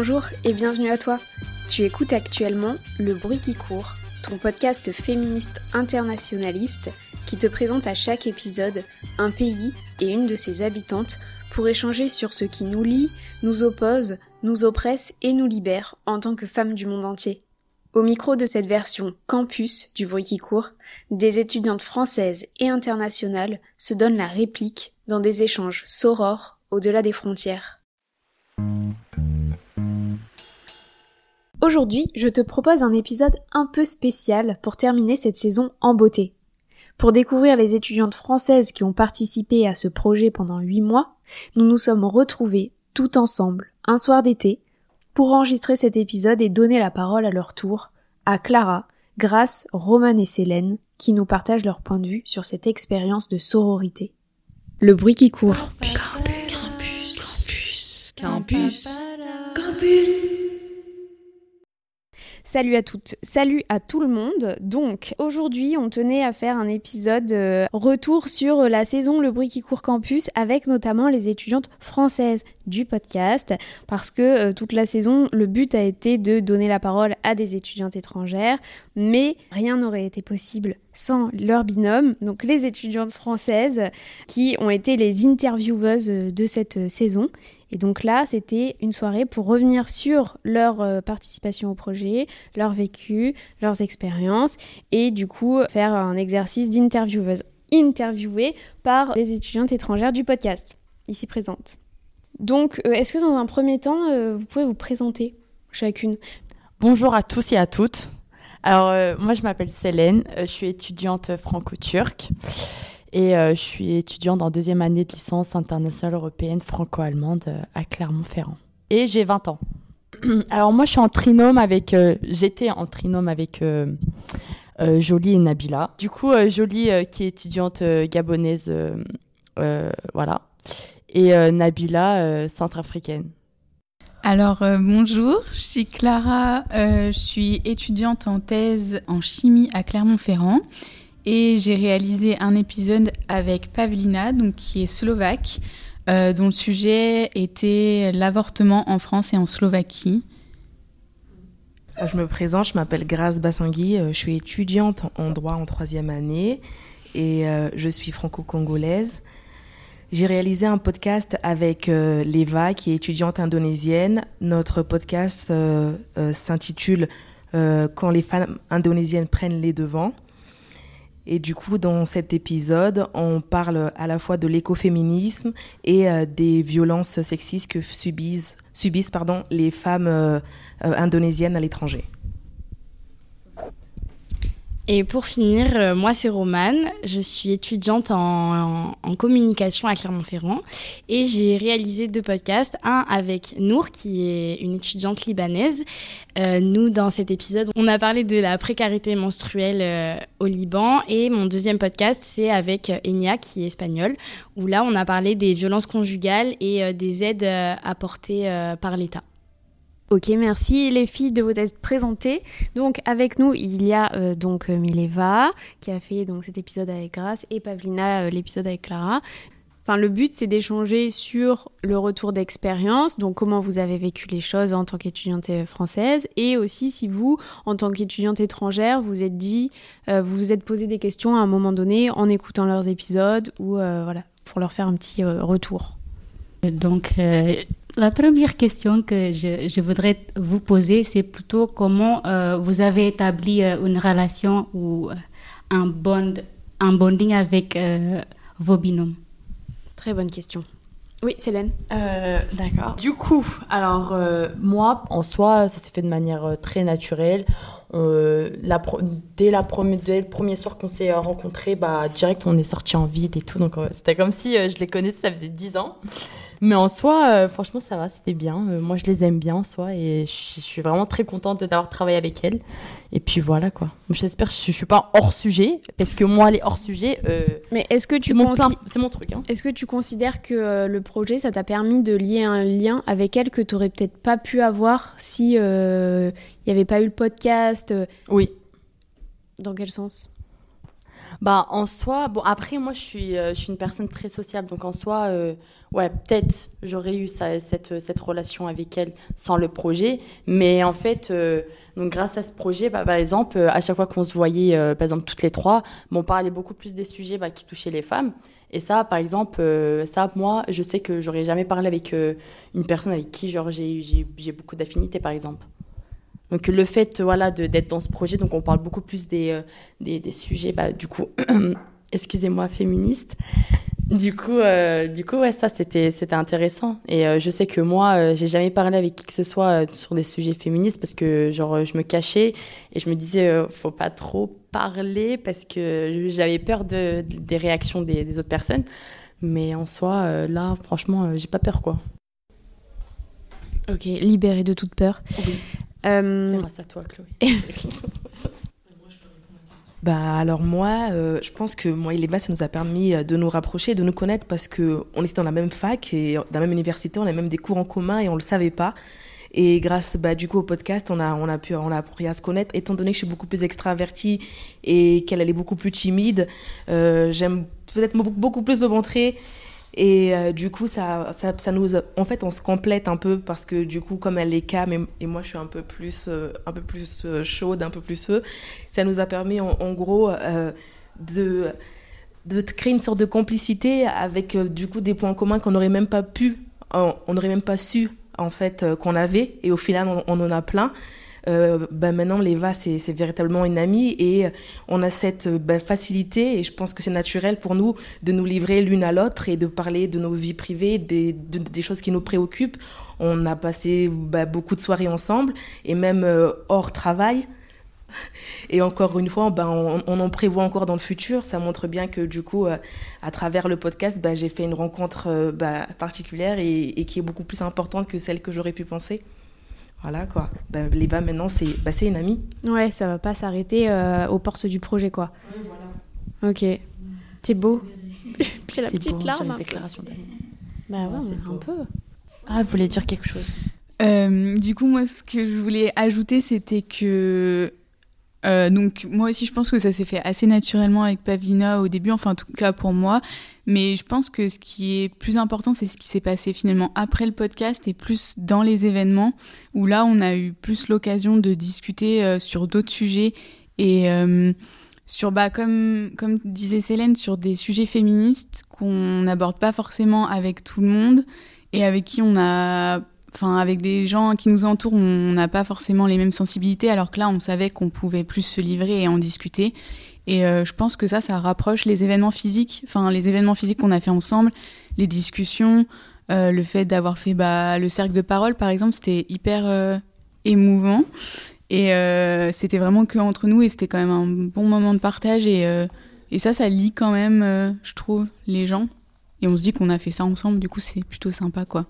Bonjour et bienvenue à toi. Tu écoutes actuellement Le bruit qui court, ton podcast féministe internationaliste qui te présente à chaque épisode un pays et une de ses habitantes pour échanger sur ce qui nous lie, nous oppose, nous oppresse et nous libère en tant que femmes du monde entier. Au micro de cette version campus du bruit qui court, des étudiantes françaises et internationales se donnent la réplique dans des échanges sorores au-delà des frontières. Aujourd'hui, je te propose un épisode un peu spécial pour terminer cette saison en beauté. Pour découvrir les étudiantes françaises qui ont participé à ce projet pendant huit mois, nous nous sommes retrouvés tout ensemble un soir d'été pour enregistrer cet épisode et donner la parole à leur tour à Clara, Grace, Roman et Célène qui nous partagent leur point de vue sur cette expérience de sororité. Le bruit qui court. Campus. Campus. Salut à toutes, salut à tout le monde. Donc aujourd'hui on tenait à faire un épisode euh, retour sur la saison Le bruit qui court campus avec notamment les étudiantes françaises du podcast parce que euh, toute la saison le but a été de donner la parole à des étudiantes étrangères mais rien n'aurait été possible sans leur binôme, donc les étudiantes françaises qui ont été les intervieweuses de cette saison et donc là, c'était une soirée pour revenir sur leur euh, participation au projet, leur vécu, leurs expériences, et du coup faire un exercice d'intervieweuse, interviewée par les étudiantes étrangères du podcast, ici présentes. Donc, euh, est-ce que dans un premier temps, euh, vous pouvez vous présenter chacune? Bonjour à tous et à toutes. Alors, moi, je m'appelle Célène, je suis étudiante franco-turque. Et euh, je suis étudiante en deuxième année de licence internationale européenne franco-allemande euh, à Clermont-Ferrand. Et j'ai 20 ans. Alors moi, je suis en trinôme avec... Euh, j'étais en trinôme avec Jolie et Nabila. Du coup, Jolie qui est étudiante gabonaise, voilà. Et Nabila, centrafricaine. Alors bonjour, je suis Clara, je suis étudiante en thèse en chimie à Clermont-Ferrand et j'ai réalisé un épisode avec Pavlina, donc qui est slovaque, euh, dont le sujet était l'avortement en France et en Slovaquie. Euh, je me présente, je m'appelle Grace Bassangui, euh, je suis étudiante en droit en troisième année et je suis franco-congolaise. J'ai réalisé un podcast avec Leva, qui est étudiante indonésienne. Notre podcast s'intitule Quand les femmes indonésiennes prennent les devants. Et du coup, dans cet épisode, on parle à la fois de l'écoféminisme et euh, des violences sexistes que subissent, subissent les femmes euh, euh, indonésiennes à l'étranger. Et pour finir, euh, moi c'est Romane, je suis étudiante en, communication à Clermont-Ferrand et j'ai réalisé deux podcasts, un avec Nour qui est une étudiante libanaise. Euh, nous dans cet épisode, on a parlé de la précarité menstruelle euh, au Liban et mon deuxième podcast c'est avec Enya qui est espagnole où là on a parlé des violences conjugales et des aides apportées par l'État. Ok, merci les filles de vous être présentées. Donc avec nous, il y a euh, donc euh, Mileva qui a fait donc cet épisode avec Grace et Pavlina euh, l'épisode avec Clara. Enfin, le but c'est d'échanger sur le retour d'expérience, donc comment vous avez vécu les choses en tant qu'étudiante française et aussi si vous, en tant qu'étudiante étrangère, vous êtes dit, vous vous êtes posé des questions à un moment donné en écoutant leurs épisodes ou voilà pour leur faire un petit retour. Donc la première question que je, voudrais vous poser, c'est plutôt comment euh, vous avez établi euh, une relation ou euh, un, bond, un bonding avec vos binômes? Très bonne question. Oui, Célène. Euh, D'accord. Du coup, alors euh, moi, en soi, ça s'est fait de manière euh, très naturelle. Euh, la pro- dès, la dès le premier soir qu'on s'est rencontrés, bah, direct, on est sortis en vide et tout. Donc, euh, c'était comme si euh, je les connaissais, ça faisait 10 ans. Mais en soi, euh, franchement, ça va, c'était bien. Euh, moi, je les aime bien en soi et je, suis vraiment très contente d'avoir travaillé avec elles. Et puis voilà, quoi. J'espère que je, je suis pas hors sujet, parce que moi, les hors sujet, euh, Mais est-ce que tu c'est mon, consi- plein- c'est mon truc. Hein. Est-ce que tu considères que le projet, ça t'a permis de lier un lien avec elle que tu aurais peut-être pas pu avoir si il n'y avait pas eu le podcast Oui. Dans quel sens? Bah, en soi, bon, après, moi, je suis, euh, je suis une personne très sociable. Donc, en soi, euh, ouais, peut-être j'aurais eu ça- cette, cette relation avec elle sans le projet. Mais en fait, euh, donc, grâce à ce projet, bah, par exemple, à chaque fois qu'on se voyait, par exemple, toutes les trois, bon, on parlait beaucoup plus des sujets bah, qui touchaient les femmes. Et ça, par exemple, ça, moi, je sais que j'aurais jamais parlé avec une personne avec qui, j'ai beaucoup d'affinités, par exemple. Donc le fait voilà de- d'être dans ce projet, donc on parle beaucoup plus des, euh, des, des sujets, bah, du coup, excusez-moi, féministes. Du coup, euh, du coup, ouais, ça c'était c'était intéressant. Et euh, je sais que moi, euh, j'ai jamais parlé avec qui que ce soit sur des sujets féministes parce que genre je me cachais et je me disais faut pas trop parler parce que j'avais peur de, de- des réactions des, des autres personnes. Mais en soi, là, franchement, j'ai pas peur quoi. Ok, libérée de toute peur. Oui. Euh, C'est grâce à toi, Chloé. Bah alors moi, euh, je pense que moi et les bas, ça nous a permis euh, de nous rapprocher, de nous connaître parce que on était dans la même fac et dans la même université, on a même des cours en commun et on le savait pas. Et grâce bah, du coup au podcast, on a, on, a pu, on a appris à se connaître. Étant donné que je suis beaucoup plus extravertie et qu'elle elle est beaucoup plus timide, euh, j'aime peut-être beaucoup, beaucoup plus me montrer. Et euh, du coup, ça, ça, nous, en fait, on se complète un peu parce que du coup, comme elle est calme et, moi, je suis un peu plus, euh, un peu plus euh, chaude, un peu plus feu, ça nous a permis, en, gros, de, de créer une sorte de complicité avec du coup des points communs qu'on n'aurait même pas pu, on n'aurait même pas su en fait qu'on avait. Et au final, on en a plein. Euh, ben maintenant, Léva, c'est véritablement une amie et euh, on a cette euh, ben, facilité et je pense que c'est naturel pour nous de nous livrer l'une à l'autre et de parler de nos vies privées, des, de- des choses qui nous préoccupent. On a passé ben, beaucoup de soirées ensemble et même hors travail. Et encore une fois, on, en prévoit encore dans le futur. Ça montre bien que du coup, à travers le podcast, j'ai fait une rencontre particulière et qui est beaucoup plus importante que celle que j'aurais pu penser. Voilà quoi. Ben, Léba maintenant, c'est c'est une amie. Ouais, ça va pas s'arrêter euh, aux portes du projet, quoi. Ok. C'est beau. J'ai la petite beau, larme. une déclaration. Bah ouais, Ouais, un peu. Ah, vous voulez dire quelque chose? Euh, du coup, moi, ce que je voulais ajouter, c'était que. Euh, donc, moi aussi, je pense que ça s'est fait assez naturellement avec Pavlina au début, enfin, en tout cas pour moi. Mais je pense que ce qui est plus important, c'est ce qui s'est passé finalement après le podcast et plus dans les événements, où là, on a eu plus l'occasion de discuter euh, sur d'autres sujets et euh, sur, bah, comme, comme disait Célène, sur des sujets féministes qu'on n'aborde pas forcément avec tout le monde et avec qui on a enfin avec des gens qui nous entourent, on n'a pas forcément les mêmes sensibilités, alors que là, on savait qu'on pouvait plus se livrer et en discuter. Et euh, je pense que ça, ça rapproche les événements physiques, enfin les événements physiques qu'on a fait ensemble, les discussions, euh, le fait d'avoir fait bah, le cercle de parole, par exemple, c'était hyper euh, émouvant. Et c'était vraiment que entre nous, et c'était quand même un bon moment de partage. Et, et ça, ça lie quand même, je trouve, les gens. Et on se dit qu'on a fait ça ensemble, du coup, c'est plutôt sympa, quoi.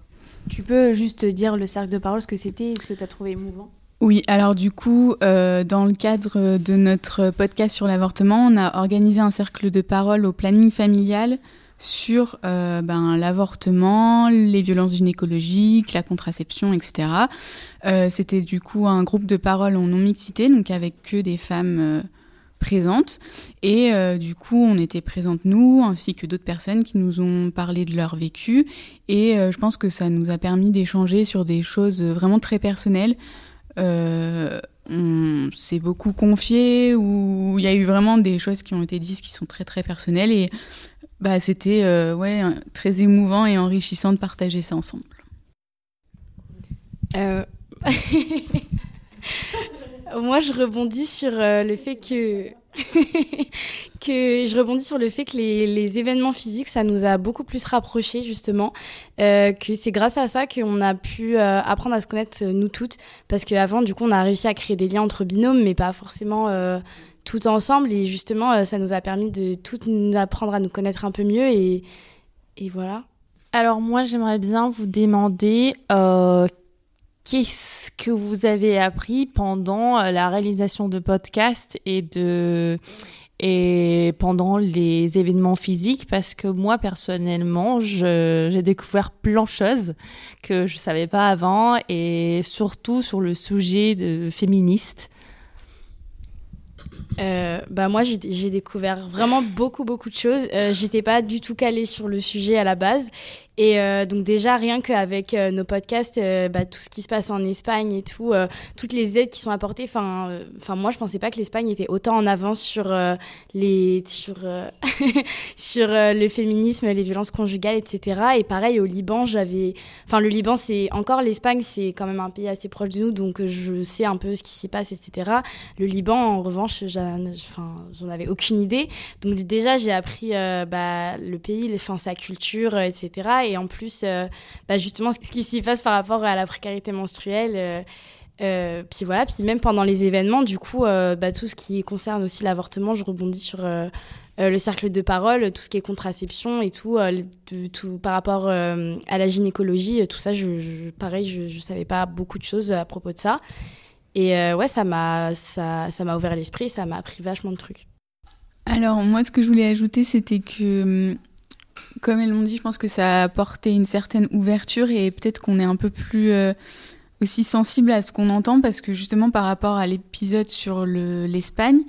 Tu peux juste dire le cercle de parole, ce que c'était et ce que tu as trouvé émouvant? Oui, alors du coup, euh, dans le cadre de notre podcast sur l'avortement, on a organisé un cercle de parole au planning familial sur euh, ben, l'avortement, les violences gynécologiques, la contraception, etc. Euh, C'était du coup un groupe de parole en non-mixité, donc avec que des femmes présentes. Et euh, du coup, on était présentes nous, ainsi que d'autres personnes qui nous ont parlé de leur vécu. Et euh, je pense que ça nous a permis d'échanger sur des choses vraiment très personnelles. Euh, on s'est beaucoup confié, où il y a eu vraiment des choses qui ont été dites qui sont très très personnelles. Et bah, c'était euh, ouais, très émouvant et enrichissant de partager ça ensemble. Moi, je rebondis sur euh, le fait que. je rebondis sur le fait que les, événements physiques, ça nous a beaucoup plus rapprochés, justement. Euh, que c'est grâce à ça qu'on a pu euh, apprendre à se connaître, nous toutes. Parce qu'avant, du coup, on a réussi à créer des liens entre binômes, mais pas forcément tout ensemble. Et justement, ça nous a permis de tout apprendre à nous connaître un peu mieux. Et voilà. Alors, moi, j'aimerais bien vous demander qu'est-ce que vous avez appris pendant la réalisation de podcasts et de et pendant les événements physiques? Parce que moi personnellement j'ai découvert plein de choses que je savais pas avant et surtout sur le sujet de féministe euh, bah moi j'ai découvert vraiment beaucoup beaucoup de choses. Euh, J'étais pas du tout calée sur le sujet à la base et euh, donc déjà, rien qu'avec euh, nos podcasts, euh, bah, tout ce qui se passe en Espagne et tout, toutes les aides qui sont apportées, enfin, moi je pensais pas que l'Espagne était autant en avance sur les, sur, sur le féminisme, les violences conjugales, etc. Et pareil au Liban, j'avais, enfin le Liban c'est encore l'Espagne, c'est quand même un pays assez proche de nous, donc je sais un peu ce qui s'y passe, etc. Le Liban, en revanche, j'en avais aucune idée. Donc déjà j'ai appris bah, le pays, enfin sa culture, etc et en plus, euh, bah, justement, ce qui s'y passe par rapport à la précarité menstruelle. Euh, euh, puis voilà, puis même pendant les événements, du coup, bah, tout ce qui concerne aussi l'avortement, je rebondis sur le cercle de parole, tout ce qui est contraception et tout, par rapport à la gynécologie, tout ça, je, pareil, je ne savais pas beaucoup de choses à propos de ça. Et ouais, ça m'a ça, ça ouvert l'esprit, ça m'a appris vachement de trucs. Alors moi, ce que je voulais ajouter, c'était que hum, comme elles l'ont dit, je pense que ça a apporté une certaine ouverture et peut-être qu'on est un peu plus euh, aussi sensible à ce qu'on entend parce que justement par rapport à l'épisode sur l'Espagne,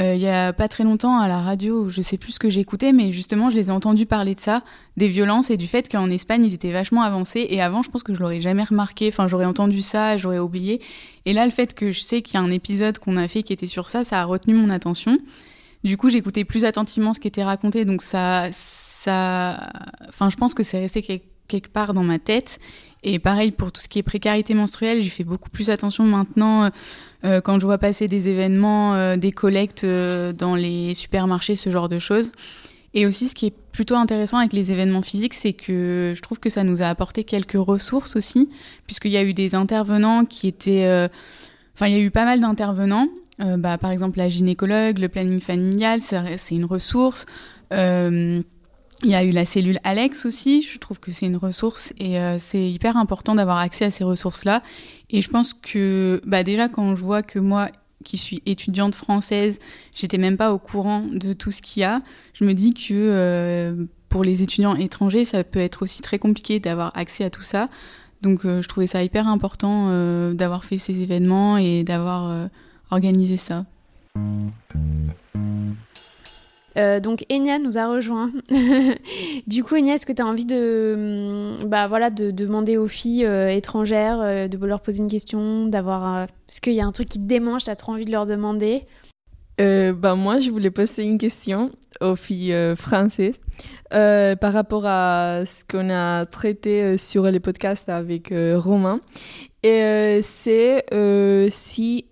euh, il y a pas très longtemps à la radio, je sais plus ce que j'écoutais, mais justement je les ai entendus parler de ça, des violences et du fait qu'en Espagne ils étaient vachement avancés. Et avant, je pense que je l'aurais jamais remarqué. Enfin, j'aurais entendu ça, j'aurais oublié. Et là, le fait que je sais qu'il y a un épisode qu'on a fait qui était sur ça, ça a retenu mon attention. Du coup, j'écoutais plus attentivement ce qui était raconté, donc ça enfin, je pense que c'est resté quelque part dans ma tête. Et pareil pour tout ce qui est précarité menstruelle, j'y fais beaucoup plus attention maintenant euh, euh, quand je vois passer des événements, euh, des collectes dans les supermarchés, ce genre de choses. Et aussi, ce qui est plutôt intéressant avec les événements physiques, c'est que je trouve que ça nous a apporté quelques ressources aussi, puisqu'il y a eu des intervenants qui étaient, enfin, il y a eu pas mal d'intervenants. bah, par exemple, la gynécologue, le planning familial, c'est une ressource. Il y a eu la cellule Alex aussi, je trouve que c'est une ressource et euh, c'est hyper important d'avoir accès à ces ressources-là. Et je pense que bah déjà quand je vois que moi qui suis étudiante française, j'étais même pas au courant de tout ce qu'il y a, je me dis que euh, pour les étudiants étrangers, ça peut être aussi très compliqué d'avoir accès à tout ça. Donc euh, je trouvais ça hyper important d'avoir fait ces événements et d'avoir organisé ça. Euh, donc Enya nous a rejoint. du coup, Enya, est-ce que tu as envie de, hum, bah, voilà, de, demander aux filles euh, étrangères, euh, de leur poser une question, d'avoir... Est-ce qu'il y a un truc qui te démange, tu as trop envie de leur demander? Bah, Moi, je voulais poser une question aux filles françaises par rapport à ce qu'on a traité sur les podcasts avec Romain. Et c'est si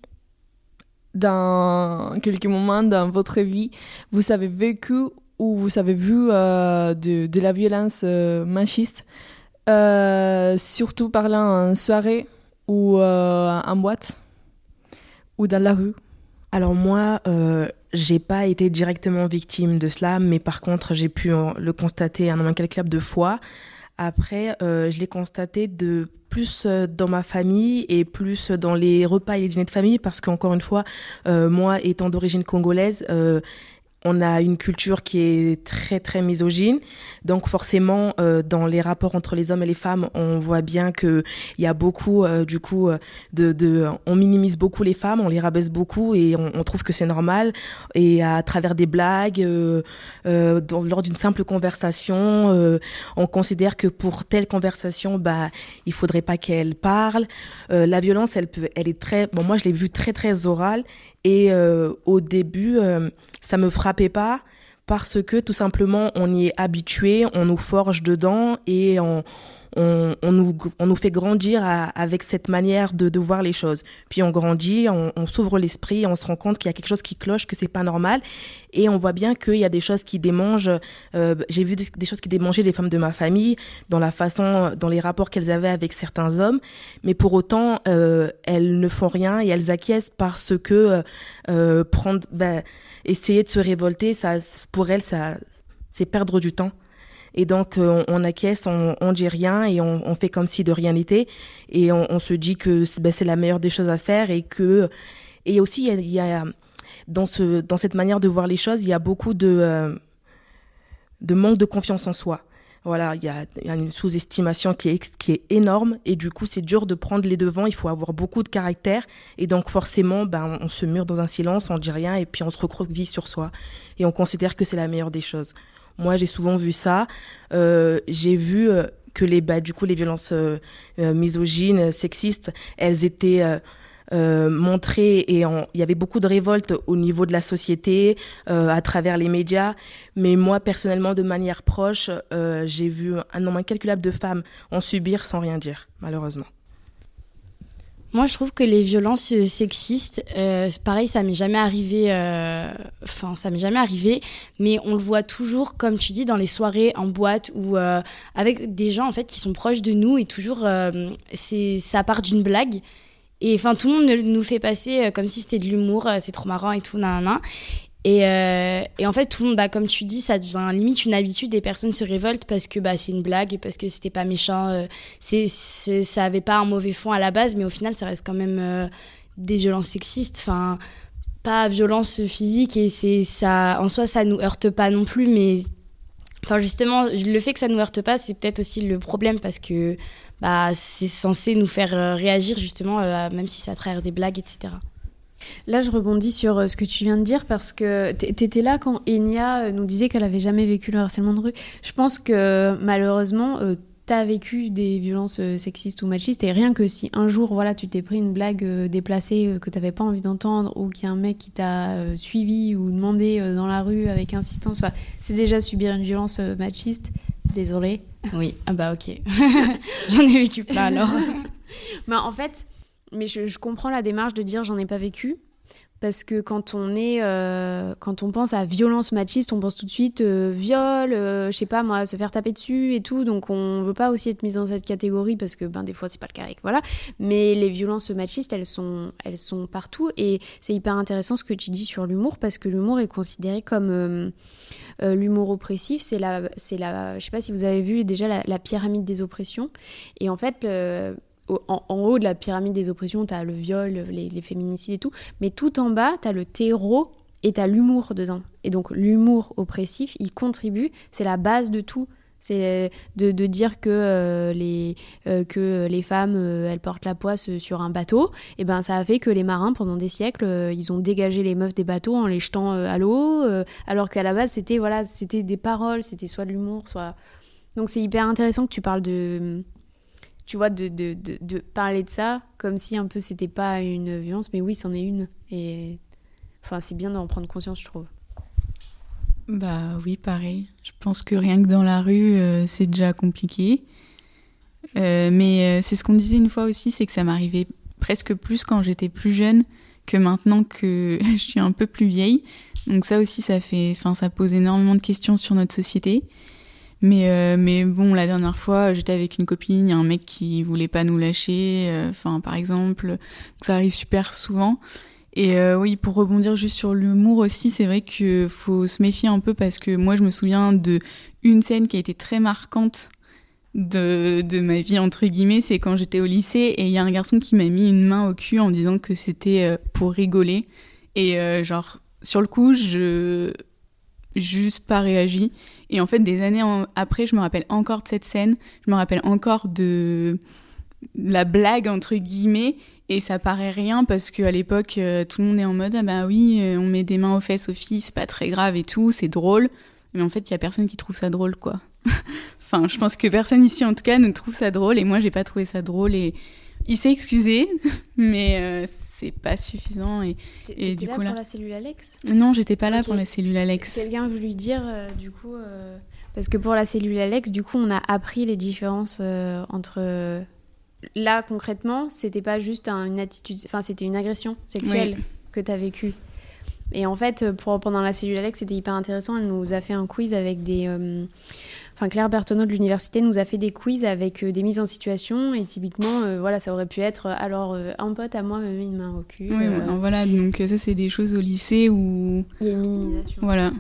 dans quelques moments dans votre vie, vous avez vécu ou vous avez vu euh, de, la violence euh, machiste, euh, surtout parlant en soirée ou en boîte ou dans la rue? Alors moi, j'ai pas été directement victime de cela, mais par contre, j'ai pu le constater un nombre incalculable de fois. Après, je l'ai constaté de plus euh, dans ma famille et plus dans les repas et les dîners de famille parce qu'encore une fois, euh, moi étant d'origine congolaise, euh, on a une culture qui est très très misogyne. Donc forcément, euh, dans les rapports entre les hommes et les femmes, on voit bien que il y a beaucoup euh, du coup de, de, on minimise beaucoup les femmes, on les rabaisse beaucoup et on, on trouve que c'est normal. Et à travers des blagues, euh, euh dans, lors d'une simple conversation, on considère que pour telle conversation, bah il faudrait pas qu'elle parle. la violence, elle peut, elle est très, bon moi je l'ai vue très très orale et au début ça me frappait pas parce que tout simplement on y est habitué, on nous forge dedans et on, on, on, nous, on nous fait grandir à- avec cette manière de, de voir les choses. Puis on grandit, on, on s'ouvre l'esprit, on se rend compte qu'il y a quelque chose qui cloche, que c'est pas normal, et on voit bien qu'il y a des choses qui démangent. euh, J'ai vu des, choses qui démangeaient des femmes de ma famille, dans la façon, dans les rapports qu'elles avaient avec certains hommes, mais pour autant, euh, elles ne font rien et elles acquiescent parce que euh, euh, prendre, ben, essayer de se révolter, ça, pour elles, ça, c'est perdre du temps. Et donc, euh, on, acquiesce, on, on dit rien et on, fait comme si de rien n'était. Et on, se dit que c'est ben, c'est la meilleure des choses à faire et que. Et aussi, il y a, dans, ce, dans cette manière de voir les choses, il y a beaucoup de, euh, de manque de confiance en soi. Voilà, il y a, une sous-estimation qui est, qui est énorme et du coup, c'est dur de prendre les devants. Il faut avoir beaucoup de caractère et donc forcément, ben, on se mure dans un silence, on dit rien et puis on se recroqueville sur soi et on considère que c'est la meilleure des choses. Moi, j'ai souvent vu ça. Euh, j'ai vu euh, que les, bah, du coup, les violences euh, misogynes, sexistes, elles étaient euh, montrées et il y avait beaucoup de révoltes au niveau de la société, à travers les médias. Mais moi, personnellement, de manière proche, j'ai vu un nombre incalculable de femmes en subir sans rien dire, malheureusement. Moi, je trouve que les violences euh, sexistes, euh, pareil, ça m'est jamais arrivé. euh, Enfin, ça m'est jamais arrivé, mais on le voit toujours, comme tu dis, dans les soirées, en boîte ou avec des gens en fait qui sont proches de nous et toujours, c'est ça part d'une blague. Et enfin, tout le monde nous fait passer comme si c'était de l'humour, c'est trop marrant et tout, nan, nan. Et, euh, et en fait, tout le monde, bah, comme tu dis, ça devient limite une habitude. Des personnes se révoltent parce que bah, c'est une blague, parce que c'était pas méchant. euh, ça avait pas un mauvais fond à la base, mais au final, ça reste quand même euh, des violences sexistes. Enfin, pas violence physique et ça. En soi, ça nous heurte pas non plus, mais enfin justement, le fait que ça nous heurte pas, c'est peut-être aussi le problème parce que bah c'est censé nous faire réagir justement, même si ça trahir des blagues, etc. Là, je rebondis sur euh, ce que tu viens de dire parce que t- t'étais là quand Enya euh, nous disait qu'elle avait jamais vécu le harcèlement de rue. Je pense que malheureusement, euh, t'as vécu des violences sexistes ou machistes et rien que si un jour, voilà, tu t'es pris une blague déplacée que t'avais pas envie d'entendre ou qu'il y a un mec qui t'a suivi ou demandé dans la rue avec insistance, enfin, c'est déjà subir une violence machiste. Désolée. Oui, ah bah ok. J'en ai vécu plein alors. Bah, en fait, mais je, comprends la démarche de dire j'en ai pas vécu. Parce que quand on est, euh, quand on pense à violence machiste, on pense tout de suite euh, viol, euh, je sais pas moi, se faire taper dessus et tout. Donc on veut pas aussi être mis dans cette catégorie parce que ben des fois c'est pas le cas. Voilà. Mais les violences machistes, elles sont, elles sont partout et c'est hyper intéressant ce que tu dis sur l'humour parce que l'humour est considéré comme euh, l'humour oppressif. C'est la, c'est la, je sais pas si vous avez vu déjà la pyramide des oppressions. Et en fait. En, haut de la pyramide des oppressions, tu as le viol, les, les féminicides et tout. Mais tout en bas, tu as le terreau et tu as l'humour dedans. Et donc l'humour oppressif, il contribue, c'est la base de tout. C'est de, de dire que, euh, les, euh, que les femmes, euh, elles portent la poisse sur un bateau. Et ben ça a fait que les marins, pendant des siècles, euh, ils ont dégagé les meufs des bateaux en les jetant euh, à l'eau. euh, alors qu'à la base, c'était voilà, c'était des paroles, c'était soit de l'humour, soit... Donc c'est hyper intéressant que tu parles de tu vois, de, de, de, parler de ça comme si un peu c'était pas une violence, mais oui, c'en est une. Et enfin, c'est bien d'en prendre conscience, je trouve. Bah oui, pareil. Je pense que rien que dans la rue, euh, c'est déjà compliqué. Euh, mais euh, c'est ce qu'on disait une fois aussi, c'est que ça m'arrivait presque plus quand j'étais plus jeune que maintenant que je suis un peu plus vieille. Donc ça aussi, ça fait, enfin, ça pose énormément de questions sur notre société. Mais, euh, mais bon, la dernière fois, j'étais avec une copine, il y a un mec qui voulait pas nous lâcher, euh, par exemple. Donc, ça arrive super souvent. Et euh, oui, pour rebondir juste sur l'humour aussi, c'est vrai qu'il faut se méfier un peu parce que moi, je me souviens de une scène qui a été très marquante de, de ma vie, entre guillemets, c'est quand j'étais au lycée et il y a un garçon qui m'a mis une main au cul en disant que c'était pour rigoler. Et genre, sur le coup, je juste pas réagi. Et en fait, des années après, je me rappelle encore de cette scène, je me rappelle encore de la blague, entre guillemets, et ça paraît rien parce qu'à l'époque, euh, tout le monde est en mode Ah bah oui, euh, on met des mains aux fesses aux filles, c'est pas très grave et tout, c'est drôle. Mais en fait, il y a personne qui trouve ça drôle, quoi. enfin, je pense que personne ici, en tout cas, ne trouve ça drôle, et moi, j'ai pas trouvé ça drôle. Et il s'est excusé, mais euh, c'est pas suffisant. Et T'étais du là coup, là- pour la cellule Alex? Non, j'étais pas là pour la cellule Alex. Quelqu'un veut lui dire, euh, du coup, euh, Parce que pour la cellule Alex, du coup, on a appris les différences euh, entre. Là, concrètement, c'était pas juste un- une attitude. Enfin, c'était une agression sexuelle que tu as vécue. Et en fait, pour, pendant la cellule Alex, c'était hyper intéressant. Elle nous a fait un quiz avec des. Enfin, Claire Bertonneau de l'université nous a fait des quiz avec euh, des mises en situation. Et typiquement, euh, voilà, ça aurait pu être euh, alors, euh, un pote à moi me met une main au cul. Ouais, euh, voilà, donc ça, c'est des choses au lycée où. Il y a une minimisation. Voilà.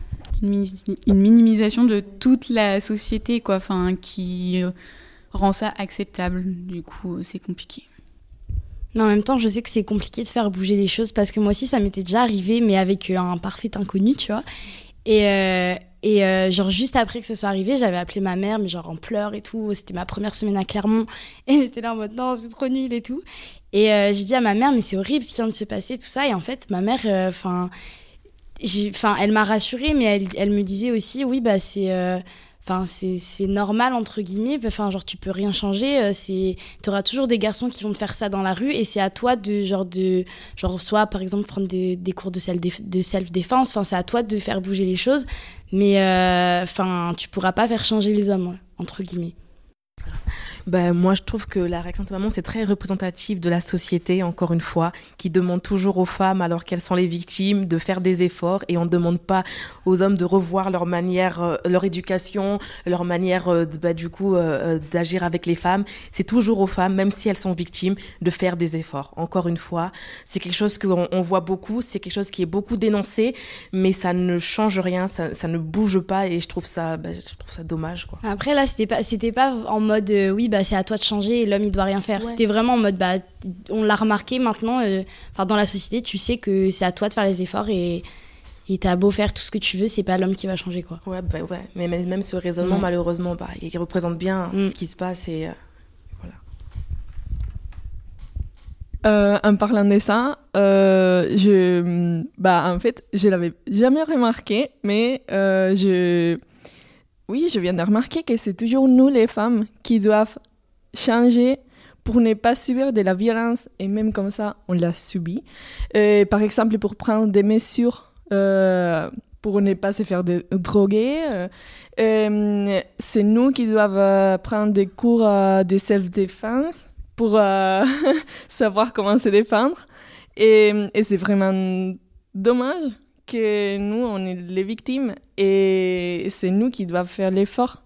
Une, mini- une minimisation de toute la société, quoi, enfin, qui rend ça acceptable. Du coup, c'est compliqué. Mais en même temps, je sais que c'est compliqué de faire bouger les choses parce que moi aussi, ça m'était déjà arrivé, mais avec un parfait inconnu, tu vois. Et, euh, et euh, genre, juste après que ça soit arrivé, j'avais appelé ma mère, mais genre en pleurs et tout. C'était ma première semaine à Clermont. Et j'étais là en mode non, c'est trop nul et tout. Et euh, j'ai dit à ma mère, mais c'est horrible ce qui vient de se passer, tout ça. Et en fait, ma mère, euh, enfin, enfin, elle m'a rassurée, mais elle, elle me disait aussi, oui, bah c'est. Euh, Enfin, c'est normal, entre guillemets. Enfin, genre, tu peux rien changer. euh, C'est tu auras toujours des garçons qui vont te faire ça dans la rue et c'est à toi de genre de genre soit par exemple prendre des, des cours de self de self défense enfin c'est à toi de faire bouger les choses mais euh, enfin tu pourras pas faire changer les hommes entre guillemets Ben, moi, je trouve que la réaction de maman, c'est très représentatif de la société, encore une fois, qui demande toujours aux femmes, alors qu'elles sont les victimes, de faire des efforts et on ne demande pas aux hommes de revoir leur manière, euh, leur éducation, leur manière, euh, bah, du coup, euh, d'agir avec les femmes. C'est toujours aux femmes, même si elles sont victimes, de faire des efforts. Encore une fois, c'est quelque chose qu'on on voit beaucoup, c'est quelque chose qui est beaucoup dénoncé, mais ça ne change rien, ça, ne bouge pas et je trouve ça, bah, je trouve ça dommage, quoi. après là c'était pas pas en mode oui bah c'est à toi de changer et l'homme il doit rien faire Ouais. c'était vraiment en mode bah on l'a remarqué maintenant euh, dans la société tu sais que c'est à toi de faire les efforts et et t'as beau faire tout ce que tu veux c'est pas l'homme qui va changer quoi Ouais, bah ouais. Mais même ce raisonnement, malheureusement, bah, il représente bien Mm. ce qui se passe. Et, euh, Euh, en parlant de ça, euh, je, bah, en fait, je l'avais jamais remarqué, mais euh, je, oui, je viens de remarquer que c'est toujours nous, les femmes, qui doivent changer pour ne pas subir de la violence, et même comme ça, on l'a subi. Euh, par exemple, pour prendre des mesures euh, pour ne pas se faire droguer, euh, c'est nous qui doivent prendre des cours de self-défense pour savoir comment se défendre. Et c'est vraiment dommage que nous, on est les victimes et c'est nous qui doivent faire l'effort.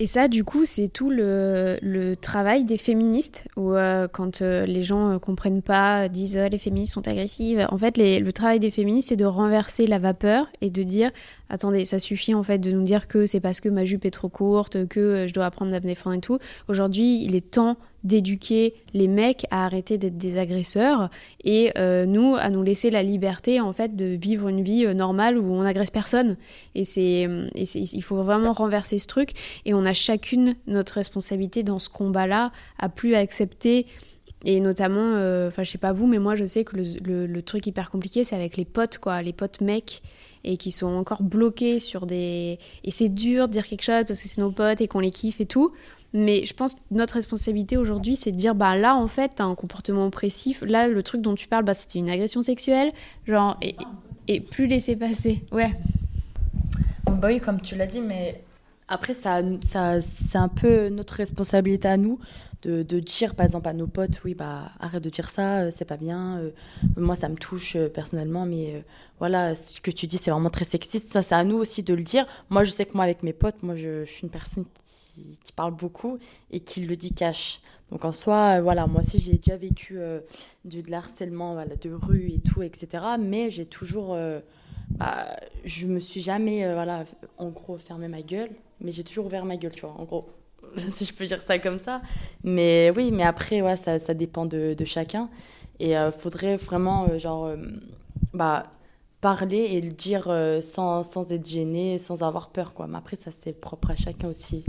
Et ça, du coup, c'est tout le, le travail des féministes, euh, quand euh, les gens euh, comprennent pas, disent euh, les féministes sont agressives. En fait, le travail des féministes, c'est de renverser la vapeur et de dire attendez, ça suffit en fait de nous dire que c'est parce que ma jupe est trop courte, que je dois apprendre à me défendre et tout. Aujourd'hui, il est temps d'éduquer les mecs à arrêter d'être des agresseurs. Et euh, nous à nous laisser la liberté en fait de vivre une vie euh, normale où on agresse personne. Et c'est euh, et c'est- il faut vraiment renverser ce truc. Et on a chacune notre responsabilité dans ce combat-là à plus accepter. Et notamment enfin je sais pas vous mais moi je sais que le, le- le truc hyper compliqué c'est avec les potes quoi. Les potes mecs et qui sont encore bloqués sur des et c'est dur de dire quelque chose parce que c'est nos potes et qu'on les kiffe et tout mais je pense que notre responsabilité aujourd'hui, c'est de dire, bah là, en fait, t'as un comportement oppressif. Là, le truc dont tu parles, bah, c'était une agression sexuelle. Genre, et, et plus laisser passer. Ouais. Bah oui, comme tu l'as dit, mais après, ça, ça, c'est un peu notre responsabilité à nous de, de dire, par exemple, à nos potes, oui, bah arrête de dire ça, euh, c'est pas bien. euh, moi, ça me touche euh, personnellement, mais voilà, ce que tu dis, c'est vraiment très sexiste. Ça, c'est à nous aussi de le dire. Moi, je sais que moi, avec mes potes, moi, je, suis une personne qui, qui parle beaucoup et qui le dit cash. Donc en soi, voilà, moi aussi j'ai déjà vécu du, de l'harcèlement de rue et tout, etc. Mais j'ai toujours, bah, je me suis jamais, voilà, en gros, fermé ma gueule, mais j'ai toujours ouvert ma gueule, tu vois, en gros, si je peux dire ça comme ça. Mais oui, mais après, ouais, ça, ça dépend de, de chacun. Et il faudrait vraiment, euh, genre, euh, bah, parler et le dire euh, sans, sans être gêné, sans avoir peur, quoi. Mais après, ça, c'est propre à chacun aussi.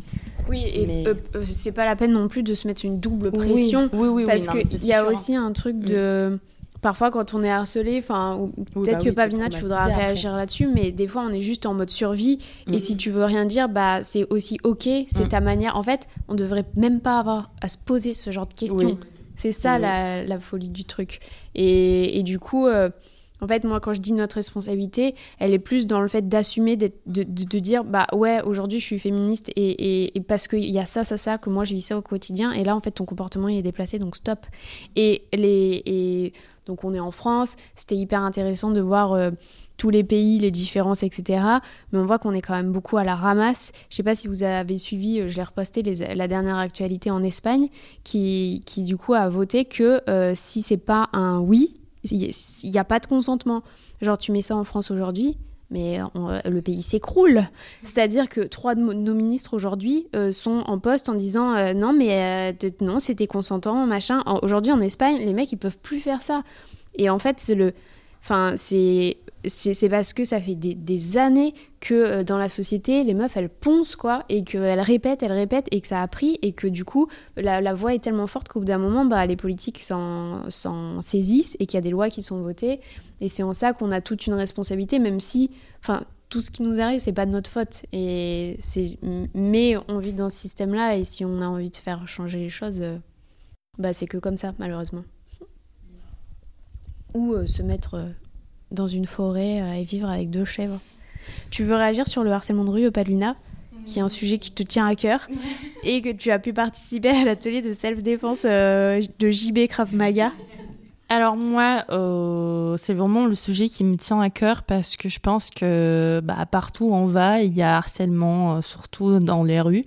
Oui, et Mais- euh, euh, c'est pas la peine non plus de se mettre une double Oui, pression. oui, oui, oui, parce ça, qu'il y a sûr, hein. aussi un truc de. Parfois, quand on est harcelé, enfin, Oui, peut-être bah que oui, Pavlina, tu voudras réagir là-dessus, mais des fois, on est juste en mode survie. Et Mm. si tu veux rien dire, bah, c'est aussi ok, c'est Mm. ta manière. En fait, on devrait même pas avoir à se poser ce genre de questions. Oui. C'est ça Oui. la, la folie du truc. Et, et du coup, euh, En fait, moi, quand je dis notre responsabilité, elle est plus dans le fait d'assumer, de, dire, bah ouais, aujourd'hui, je suis féministe et, parce qu'il y a ça, ça, ça, que moi, je vis ça au quotidien. Et là, en fait, ton comportement, il est déplacé, donc stop. Et, les, donc, on est en France. C'était hyper intéressant de voir euh, tous les pays, les différences, etc. Mais on voit qu'on est quand même beaucoup à la ramasse. Je sais pas si vous avez suivi, euh, je l'ai reposté, la dernière actualité en Espagne, qui, qui du coup a voté que euh, si c'est pas un oui, il n'y a pas de consentement. Genre, tu mets ça en France aujourd'hui, mais on, le pays s'écroule. C'est-à-dire que trois de nos ministres aujourd'hui euh, sont en poste en disant euh, non, mais euh, non, c'était consentant, machin. Aujourd'hui, en Espagne, les mecs, ils peuvent plus faire ça. Et en fait, c'est le. Enfin, c'est c'est parce que ça fait des, années que euh, dans la société, les meufs, elles poncent, quoi, et qu'elles répètent, elles répètent, et que ça a pris, et que du coup, la, voix est tellement forte qu'au bout d'un moment, bah, les politiques s'en saisissent, et qu'il y a des lois qui sont votées, et c'est en ça qu'on a toute une responsabilité, même si, enfin, tout ce qui nous arrive, c'est pas de notre faute, et mais on vit dans ce système-là, et si on a envie de faire changer les choses, euh, bah, c'est que comme ça, malheureusement. Ou euh, se mettre dans une forêt euh, et vivre avec deux chèvres. Tu veux réagir sur le harcèlement de rue, Paluna qui est un sujet qui te tient à cœur et que tu as pu participer à l'atelier de self-défense euh, de JB Krav Maga? Alors moi, euh, c'est vraiment le sujet qui me tient à cœur parce que je pense que bah, partout où on va, il y a harcèlement, euh, surtout dans les rues.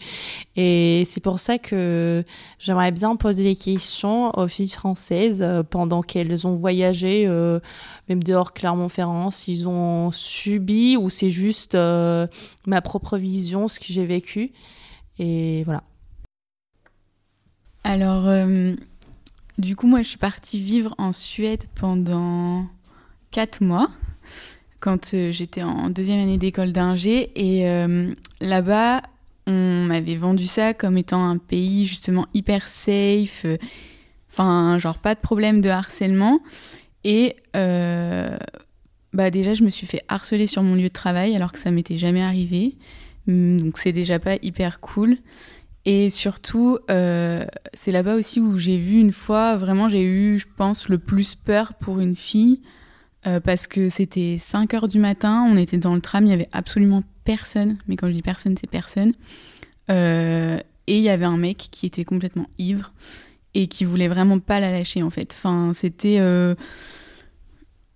Et c'est pour ça que j'aimerais bien poser des questions aux filles françaises euh, pendant qu'elles ont voyagé, euh, même dehors Clermont-Ferrand, s'ils ont subi ou c'est juste ma propre vision, ce que j'ai vécu. Et voilà. Alors, du coup, moi, je suis partie vivre en Suède pendant quatre mois, quand euh, j'étais en deuxième année d'école d'ingé. Et euh, là-bas, on m'avait vendu ça comme étant un pays justement hyper safe, euh, enfin, genre pas de problème de harcèlement. Et bah déjà, je me suis fait harceler sur mon lieu de travail alors que ça m'était jamais arrivé. Hum, Donc c'est déjà pas hyper cool. Et surtout, euh, c'est là-bas aussi où j'ai vu une fois, vraiment, j'ai eu, je pense, le plus peur pour une fille, euh, parce que c'était 5 heures du matin, on était dans le tram, il y avait absolument personne, mais quand je dis personne, c'est personne. Euh, et il y avait un mec qui était complètement ivre et qui voulait vraiment pas la lâcher, en fait. Enfin, c'était.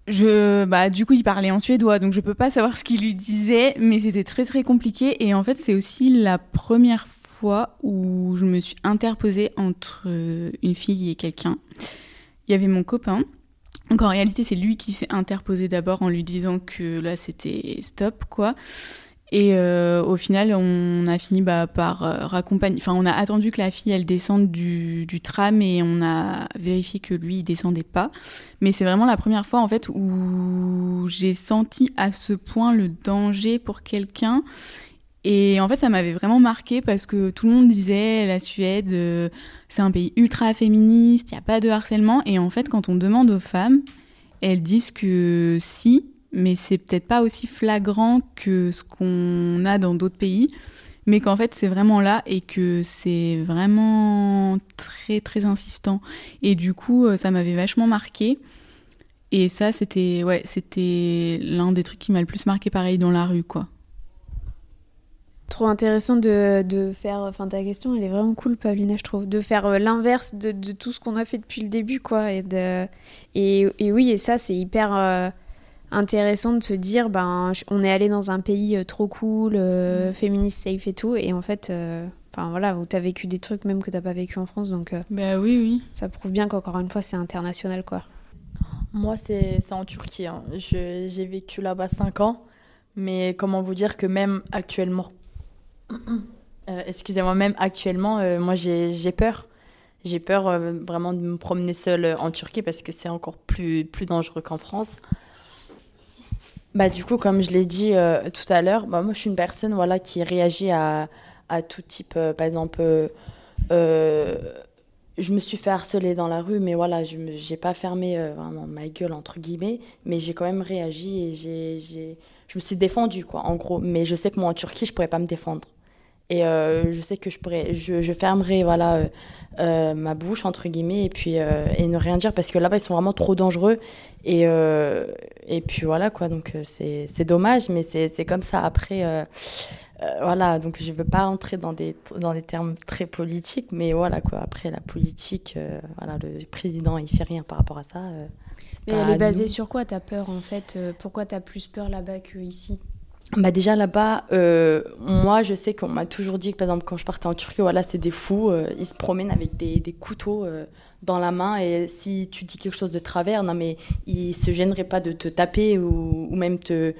je, bah, du coup, il parlait en suédois, donc je peux pas savoir ce qu'il lui disait, mais c'était très très compliqué. Et en fait, c'est aussi la première où je me suis interposée entre euh, une fille et quelqu'un. Il y avait mon copain. Donc en réalité, c'est lui qui s'est interposé d'abord en lui disant que là, c'était stop, quoi. Et euh, au final, on a fini bah, par euh, raccompagner. Enfin, on a attendu que la fille elle descende du, du tram et on a vérifié que lui il descendait pas. Mais c'est vraiment la première fois en fait où j'ai senti à ce point le danger pour quelqu'un. Et en fait, ça m'avait vraiment marqué parce que tout le monde disait la Suède, euh, c'est un pays ultra féministe, il n'y a pas de harcèlement. Et en fait, quand on demande aux femmes, elles disent que si, mais c'est peut-être pas aussi flagrant que ce qu'on a dans d'autres pays, mais qu'en fait c'est vraiment là et que c'est vraiment très très insistant. Et du coup, euh, ça m'avait vachement marqué. Et ça, c'était ouais, l'un des trucs qui m'a le plus marqué pareil dans la rue, quoi. Trop intéressant de, de faire. Enfin, ta question, elle est vraiment cool, Paulina, je trouve. De faire euh, l'inverse de, de tout ce qu'on a fait depuis le début, quoi. Et, de, et, et oui, et ça, c'est hyper euh, intéressant de se dire, ben, on est allé dans un pays euh, trop cool, euh, féministe, safe et tout. Et en fait, euh, enfin voilà, où t'as vécu des trucs même que t'as pas vécu en France. Donc, euh, Bah oui, oui. ça prouve bien qu'encore une fois, c'est international, quoi. Moi, c'est en Turquie. hein. J'ai vécu là-bas 5 ans. Mais comment vous dire que même actuellement, euh, excusez-moi, même actuellement, euh, moi j'ai peur. J'ai peur euh, vraiment de me promener seule en Turquie parce que c'est encore plus, plus dangereux qu'en France. Bah, du coup, comme je l'ai dit tout à l'heure, bah, moi je suis une personne voilà, qui réagit à, tout type. par exemple, je me suis fait harceler dans la rue, mais voilà, je n'ai pas fermé ma gueule, entre guillemets, mais j'ai quand même réagi et je me suis défendue, quoi, en gros. Mais je sais que moi, en Turquie, je pourrais pas me défendre. Et je sais que je pourrais, je, je fermerai voilà ma bouche entre guillemets et puis et ne rien dire parce que là-bas ils sont vraiment trop dangereux et et puis voilà quoi. Donc c'est c'est dommage, mais c'est c'est comme ça. Après euh, voilà, donc je ne veux pas entrer dans des, dans des termes très politiques, mais voilà quoi. Après la politique, euh, voilà, le président il fait rien par rapport à ça. Euh, mais elle est basée sur quoi ta peur en fait? Pourquoi tu as plus peur là-bas qu'ici? Bah déjà là-bas, moi je sais qu'on m'a toujours dit que par exemple quand je partais en Turquie, voilà c'est des fous, ils se promènent avec des, des couteaux dans la main et si tu dis quelque chose de travers, non mais ils se gêneraient pas de te taper ou, même te,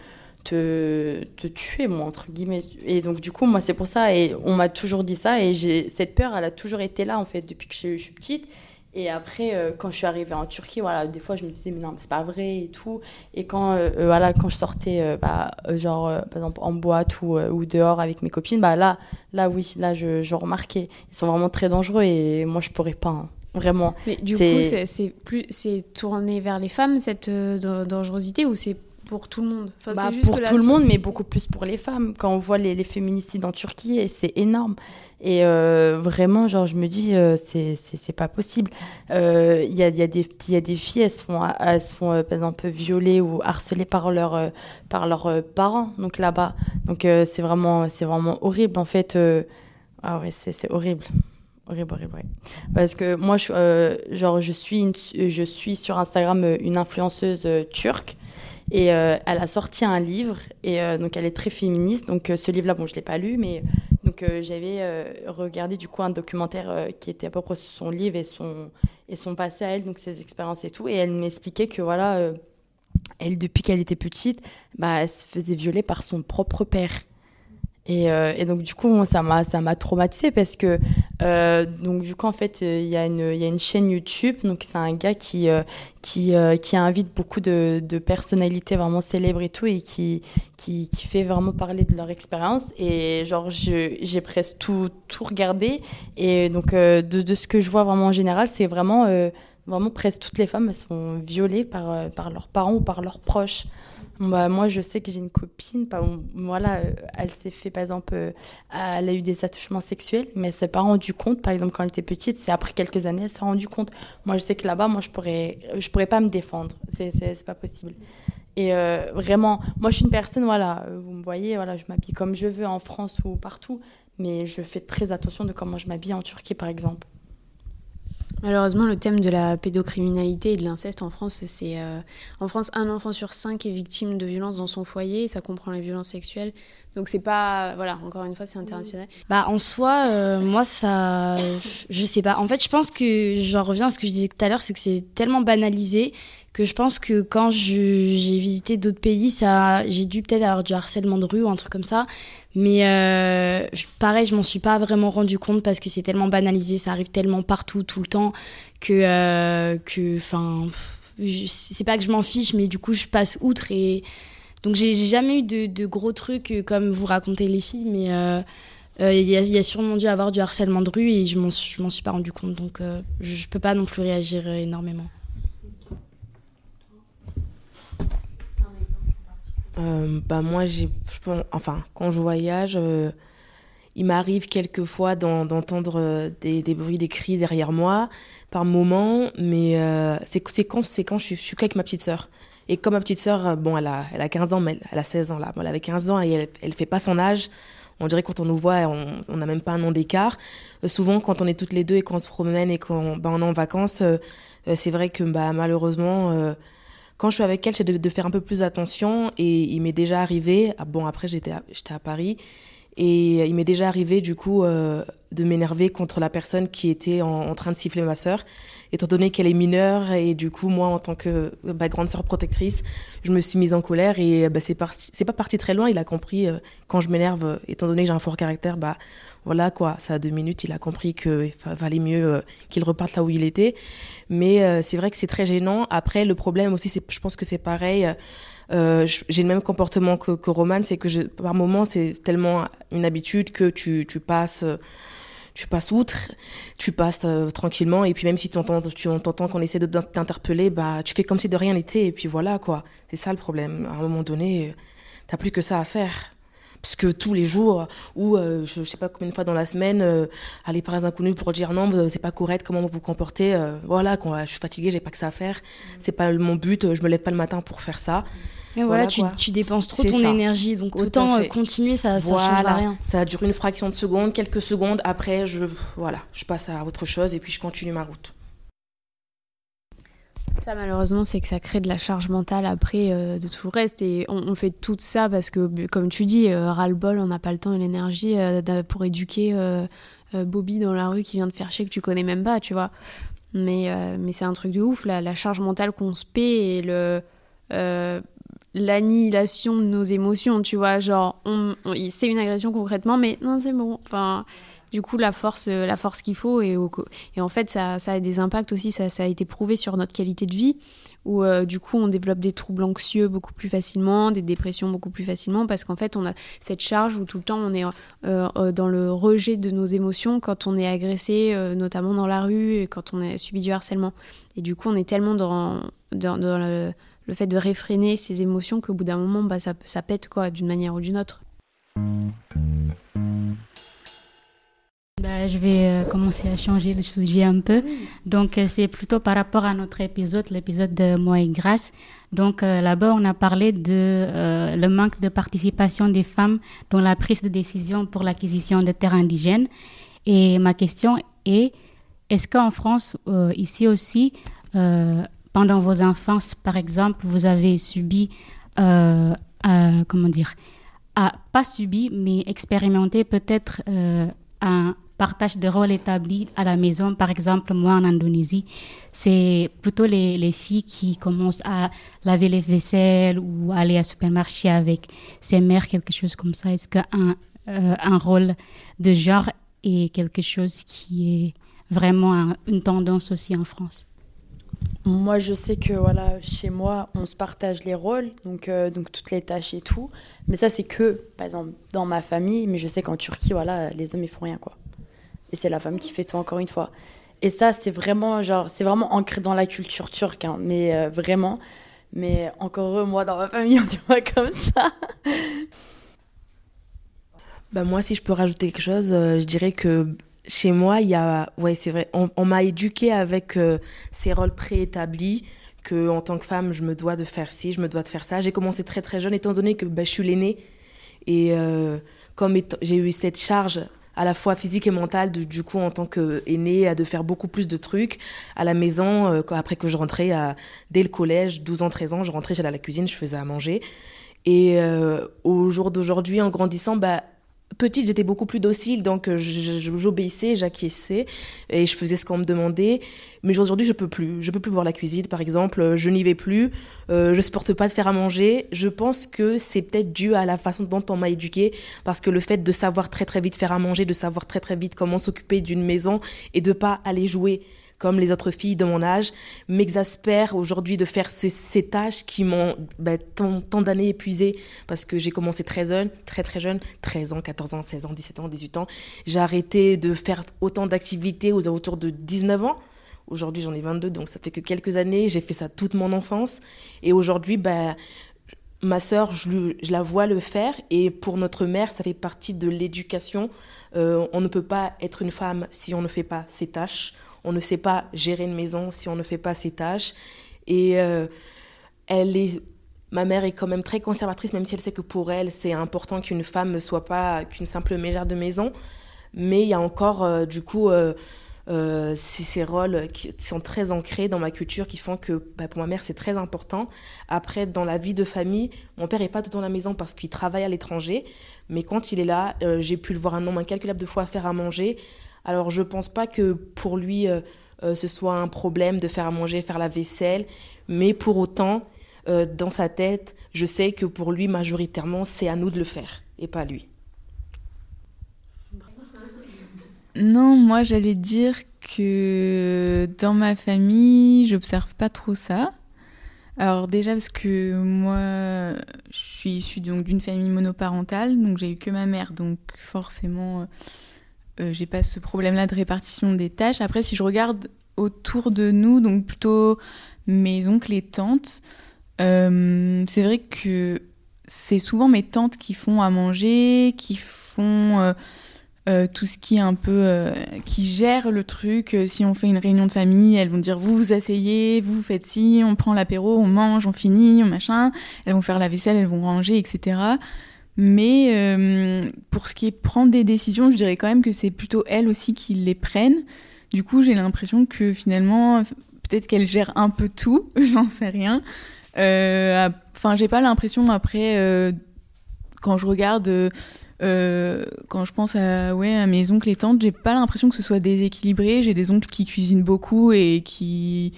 te, te tuer, moi, entre guillemets. Et donc, du coup, moi, c'est pour ça. Et on m'a toujours dit ça. Et cette peur, elle a toujours été là, en fait, depuis que je, suis petite. Et après, euh, quand je suis arrivée en Turquie, voilà, des fois, je me disais, mais non, c'est pas vrai et tout. Et quand, euh, euh, voilà, quand je sortais, bah, genre, par exemple, en boîte ou, ou, dehors avec mes copines, bah, là, là, oui, là, je, je remarquais. Ils sont vraiment très dangereux et moi, je pourrais pas. Hein, vraiment. Mais du coup, c'est plus, c'est tourné vers les femmes cette dangerosité ou c'est pour tout le monde. Bah, pour tout le monde, mais beaucoup plus pour les femmes. Quand on voit les, les féminicides en Turquie, c'est énorme. Et euh, vraiment, genre, je me dis, euh, c'est pas possible. Il euh, y, a, y, a des, y a des filles, elles se font, elles se font par exemple, violer ou harceler par, leur, par leurs parents, donc là-bas. Donc c'est vraiment, vraiment horrible, en fait. ah ouais, c'est horrible. Horrible, horrible, Parce que moi, je, genre, je, suis une, je suis sur Instagram une influenceuse turque. Et euh, elle a sorti un livre, et euh, donc elle est très féministe. Donc euh, ce livre-là, bon, je ne l'ai pas lu, mais donc j'avais regardé du coup un documentaire qui était à peu près son livre et son, et son passé à elle, donc ses expériences et tout. Et elle m'expliquait que voilà, elle, depuis qu'elle était petite, bah, elle se faisait violer par son propre père. Et, euh, et, donc du coup ça m'a ça m'a traumatisé parce que euh, donc du coup en fait il y a une y a une chaîne YouTube. Donc c'est un gars qui euh, qui qui invite beaucoup de, de, personnalités vraiment célèbres et tout et qui qui, qui fait vraiment parler de leur expérience. Et genre j'ai presque tout tout regardé. Et donc de, de, ce que je vois vraiment en général c'est vraiment vraiment presque toutes les femmes elles sont violées par par leurs parents ou par leurs proches bah, moi, je sais que j'ai une copine, voilà, euh, elle s'est fait, par exemple, euh, elle a eu des attouchements sexuels, mais elle s'est pas rendue compte, par exemple, quand elle était petite, c'est après quelques années, elle s'est rendue compte. Moi, je sais que là-bas, moi, je pourrais, je pourrais pas me défendre, c'est, c'est, pas possible. Et euh, vraiment, moi, je suis une personne, voilà, vous me voyez, voilà, je m'habille comme je veux en France ou partout, mais je fais très attention de comment je m'habille en Turquie, par exemple. Malheureusement, le thème de la pédocriminalité et de l'inceste en France, c'est euh, en France un enfant sur cinq est victime de violences dans son foyer, ça comprend les violences sexuelles. Donc c'est pas voilà, encore une fois, c'est international. Bah en soi, euh, moi ça, je sais pas. En fait, je pense que j'en reviens à ce que je disais tout à l'heure, c'est que c'est tellement banalisé que je pense que quand j'ai visité d'autres pays, ça, j'ai dû peut-être avoir du harcèlement de rue ou un truc comme ça. Mais euh, pareil, je m'en suis pas vraiment rendu compte parce que c'est tellement banalisé, ça arrive tellement partout, tout le temps, que, euh, que, enfin, c'est pas que je m'en fiche, mais du coup, je passe outre et donc j'ai jamais eu de, gros trucs euh, comme vous racontez les filles, mais il y, a sûrement dû avoir du harcèlement de rue et je m'en suis pas rendu compte, donc je peux pas non plus réagir énormément. Euh, bah moi, j'ai, enfin, quand je voyage, euh, il m'arrive quelquefois d'entendre euh, des, des, bruits, des cris derrière moi par moment, mais c'est quand, quand je suis, je qu'avec ma petite sœur. Et comme ma petite sœur, bon, elle a, elle a 15 ans, mais elle, a 16 ans là. elle avait 15 ans et elle, elle fait pas son âge. On dirait quand on nous voit, on n'a même pas un an d'écart. souvent, quand on est toutes les deux et qu'on se promène et qu'on bah, on est en vacances, c'est vrai que bah, malheureusement, quand je suis avec elle, c'est de, faire un peu plus attention. Et il m'est déjà arrivé, ah bon après j'étais à, à Paris, et il m'est déjà arrivé du coup euh, de m'énerver contre la personne qui était en, train de siffler ma sœur, étant donné qu'elle est mineure et du coup moi en tant que bah, grande sœur protectrice, je me suis mise en colère et bah, c'est pas parti très loin. Il a compris euh, quand je m'énerve, étant donné que j'ai un fort caractère, bah voilà quoi, ça a deux minutes, il a compris qu'il valait mieux euh, qu'il reparte là où il était. Mais euh, c'est vrai que c'est très gênant. Après, le problème aussi, je pense que c'est pareil. Euh, j'ai le même comportement que, Roman, c'est que par moments, c'est tellement une habitude que tu, tu passes tu passes outre, tu passes tranquillement, et puis même si tu entends, tu entends qu'on essaie de t'interpeller, bah, tu fais comme si de rien n'était, et puis voilà, quoi. C'est ça le problème. À un moment donné, t'as plus que ça à faire. Parce que tous les jours, ou euh, je, ne sais pas combien de fois dans la semaine, euh, aller parler à un inconnu pour dire non, c'est pas correct, comment vous vous comportez. euh, voilà, quand je suis fatiguée, j'ai pas que ça à faire. C'est pas mon but, je me lève pas le matin pour faire ça. Et voilà, Voilà, tu, dépenses trop ton ça. énergie, donc Tout autant continuer, ça, ça voilà, changera rien. ça dure une fraction de seconde, quelques secondes. Après, je, voilà, je passe à autre chose et puis je continue ma route. Ça, malheureusement, c'est que ça crée de la charge mentale après euh, de tout le reste. Et on, fait tout ça parce que, comme tu dis, euh, ras-le-bol, on n'a pas le temps et l'énergie euh, pour éduquer euh, Bobby dans la rue qui vient de faire chier que tu connais même pas, tu vois. Mais, mais c'est un truc de ouf, la, charge mentale qu'on se paie et le. l'annihilation de nos émotions, tu vois, genre, c'est une agression concrètement, mais non, c'est bon. Enfin, du coup, la force, euh, la force qu'il faut, et, en fait, ça, a des impacts aussi, ça, a été prouvé sur notre qualité de vie, où euh, du coup, on développe des troubles anxieux beaucoup plus facilement, des dépressions beaucoup plus facilement, parce qu'en fait, on a cette charge où tout le temps, on est euh, dans le rejet de nos émotions quand on est agressé, notamment dans la rue, et quand on a subi du harcèlement. Et du coup, on est tellement dans, le fait de réfréner ses émotions qu'au bout d'un moment, bah, ça, ça pète, quoi, d'une manière ou d'une autre. Bah, je vais euh, commencer à changer le sujet un peu. Donc, euh, c'est plutôt par rapport à notre épisode, l'épisode de Moi et Grâce. Donc, euh, là-bas, on a parlé de le manque de participation des femmes dans la prise de décision pour l'acquisition de terres indigènes. Et ma question est, est-ce qu'en France, ici aussi, pendant vos enfances, par exemple, vous avez subi, comment dire, à, pas subi, mais expérimenté peut-être un partage de rôles établi à la maison. Par exemple, moi en Indonésie, c'est plutôt les, les filles qui commencent à laver les vaisselles ou aller au supermarché avec ses mères, quelque chose comme ça. Est-ce qu'un euh, un rôle de genre est quelque chose qui est vraiment un- une tendance aussi en France? Moi, je sais que voilà, chez moi, on se partage les rôles, donc, euh, donc toutes les tâches et tout. Mais ça, c'est que, exemple, dans ma famille. Mais je sais qu'en Turquie, voilà, les hommes, ils font rien, quoi. Et c'est la femme qui fait tout, encore une fois. Et ça, c'est vraiment, genre, c'est vraiment ancré dans la culture turque, hein, mais euh, vraiment. Mais encore heureux, moi, dans ma famille, on dit pas comme ça. Bah moi, si je peux rajouter quelque chose, euh, je dirais que chez moi, il y a, ouais, c'est vrai, on, m'a éduqué avec euh, ces rôles préétablis que en tant que femme, je me dois de faire ci, je me dois de faire ça. J'ai commencé très très jeune, étant donné que bah, je suis l'aînée et comme j'ai eu cette charge à la fois physique et mentale, du coup, en tant qu'aînée, de faire beaucoup plus de trucs à la maison. euh, après que je rentrais à, dès le collège, 12 ans, 13 ans, je rentrais, j'allais à la cuisine, je faisais à manger. Et euh, au jour d'aujourd'hui, en grandissant, bah, petite, j'étais beaucoup plus docile, donc euh, j'obéissais, j'acquiesçais et je faisais ce qu'on me demandait. Mais aujourd'hui, je peux plus. Je peux plus voir la cuisine, par exemple. euh, Je n'y vais plus. Euh, je supporte pas de faire à manger. Je pense que c'est peut-être dû à la façon dont on m'a éduquée, parce que le fait de savoir très très vite faire à manger, de savoir très très vite comment s'occuper d'une maison et de pas aller jouer comme les autres filles de mon âge, m'exaspère aujourd'hui de faire ces, tâches qui m'ont bah, tant, d'années épuisées parce que j'ai commencé très jeune, très très jeune, 13 ans, 14 ans, 16 ans, 17 ans, 18 ans. J'ai arrêté de faire autant d'activités aux alentours de 19 ans. Aujourd'hui, j'en ai 22, donc ça fait que quelques années. J'ai fait ça toute mon enfance. Et aujourd'hui, bah, ma sœur, je la vois le faire. Et pour notre mère, ça fait partie de l'éducation. Euh, on ne peut pas être une femme si on ne fait pas ses tâches. On ne sait pas gérer une maison si on ne fait pas ses tâches. Et euh, elle ma mère est quand même très conservatrice, même si elle sait que pour elle, c'est important qu'une femme ne soit pas qu'une simple mégère de maison. Mais il y a encore, euh, du coup, euh, ces, rôles qui sont très ancrés dans ma culture, qui font que bah, pour ma mère, c'est très important. Après, dans la vie de famille, mon père n'est pas tout le à la maison parce qu'il travaille à l'étranger. Mais quand il est là, j'ai pu le voir un nombre incalculable de fois faire à manger. Alors, je pense pas que pour lui, euh, euh, ce soit un problème de faire à manger, faire la vaisselle. Mais pour autant, euh, dans sa tête, je sais que pour lui, majoritairement, c'est à nous de le faire et pas lui. Non, moi j'allais dire que dans ma famille, j'observe pas trop ça. Alors déjà parce que moi, je suis issue donc d'une famille monoparentale, donc j'ai eu que ma mère, donc forcément, euh, j'ai pas ce problème-là de répartition des tâches. Après, si je regarde autour de nous, donc plutôt mes oncles et tantes, euh, c'est vrai que c'est souvent mes tantes qui font à manger, qui font euh, tout ce qui est un peu. qui gèrent le truc. Si on fait une réunion de famille, elles vont dire vous vous asseyez, vous faites ci, on prend l'apéro, on mange, on finit, on machin. Elles vont faire la vaisselle, elles vont ranger, etc. Mais euh, pour ce qui est prendre des décisions, je dirais quand même que c'est plutôt elles aussi qui les prennent. Du coup, j'ai l'impression que finalement, peut-être qu'elles gèrent un peu tout, j'en sais rien. Euh, Enfin, j'ai pas l'impression après, euh, quand je regarde, quand je pense à, ouais, à mes oncles et tantes, j'ai pas l'impression que ce soit déséquilibré. J'ai des oncles qui cuisinent beaucoup et qui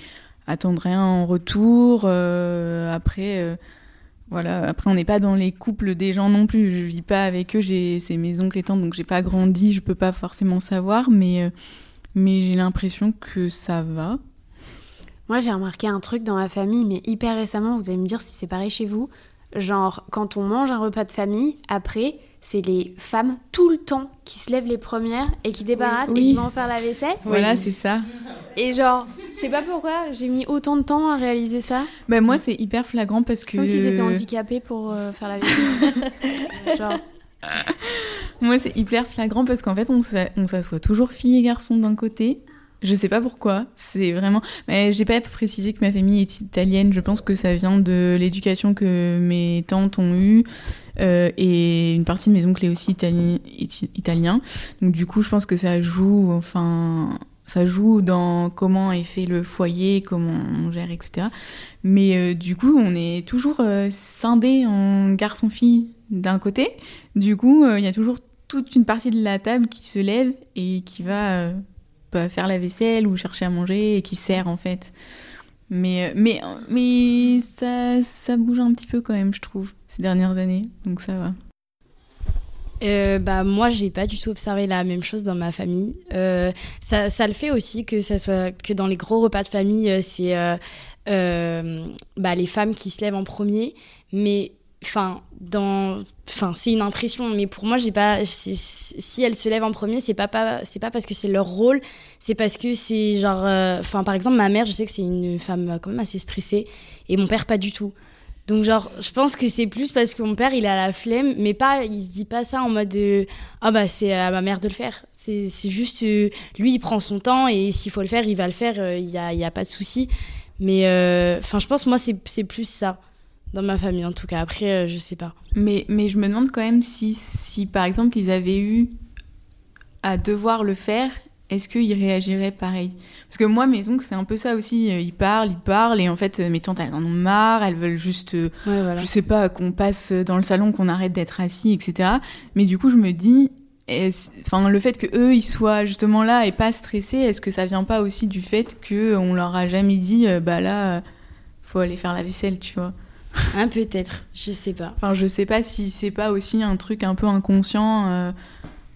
attendent rien en retour. Après. Voilà, après on n'est pas dans les couples des gens non plus. Je vis pas avec eux, c'est mes oncles et tantes, donc j'ai pas grandi, je peux pas forcément savoir, mais euh, mais j'ai l'impression que ça va. Moi, j'ai remarqué un truc dans ma famille, mais hyper récemment, vous allez me dire si c'est pareil chez vous. Genre, quand on mange un repas de famille, après, c'est les femmes tout le temps qui se lèvent les premières et qui débarrassent et qui vont faire la vaisselle. Voilà, c'est ça. Et genre, je sais pas pourquoi, j'ai mis autant de temps à réaliser ça. Bah moi c'est hyper flagrant parce que Comme s'ils étaient handicapés pour euh, faire la vaisselle. genre, moi c'est hyper flagrant parce qu'en fait on s'assoit toujours filles et garçons d'un côté. Je sais pas pourquoi, c'est vraiment. Mais j'ai pas précisé que ma famille est italienne. Je pense que ça vient de l'éducation que mes tantes ont eue euh, et une partie de mes oncles est aussi itali- italien. Donc du coup, je pense que ça joue. Enfin, ça joue dans comment est fait le foyer, comment on gère, etc. Mais euh, du coup, on est toujours euh, scindés en garçon-fille d'un côté. Du coup, il y a toujours toute une partie de la table qui se lève et qui va faire la vaisselle ou chercher à manger et qui sert en fait. Mais, euh, mais, mais ça, ça bouge un petit peu quand même, je trouve, ces dernières années. Donc ça va. Euh, bah moi j'ai pas du tout observé la même chose dans ma famille. Euh, ça, ça le fait aussi que ça soit que dans les gros repas de famille euh, c'est euh, euh, bah, les femmes qui se lèvent en premier, mais enfin dans enfin c'est une impression mais pour moi j'ai pas si elles se lèvent en premier c'est pas, pas c'est pas parce que c'est leur rôle c'est parce que c'est genre euh, enfin par exemple ma mère je sais que c'est une femme euh, quand même assez stressée et mon père pas du tout donc genre, je pense que c'est plus parce que mon père, il a la flemme, mais pas, il se dit pas ça en mode de, ah bah c'est à ma mère de le faire. C'est juste, euh, lui, il prend son temps et s'il faut le faire, il va le faire, euh, il y a, il y a pas de souci. Mais euh, enfin, je pense, moi, c'est plus ça, dans ma famille en tout cas. Après, euh, je sais pas. Mais, mais je me demande quand même si, si, par exemple, ils avaient eu à devoir le faire, est-ce qu'ils réagiraient pareil? Parce que moi, mes oncles, c'est un peu ça aussi. euh, Ils parlent, ils parlent, et en fait, euh, mes tantes, elles en ont marre, elles veulent juste, euh, Ouais, voilà. je sais pas, qu'on passe dans le salon, qu'on arrête d'être assis, etc. Mais du coup, je me dis, enfin, le fait que eux, ils soient justement là et pas stressés, est-ce que ça vient pas aussi du fait que on leur a jamais dit, bah là, faut aller faire la vaisselle, tu vois? Hein, peut-être, je sais pas. Enfin, je sais pas si c'est pas aussi un truc un peu inconscient euh,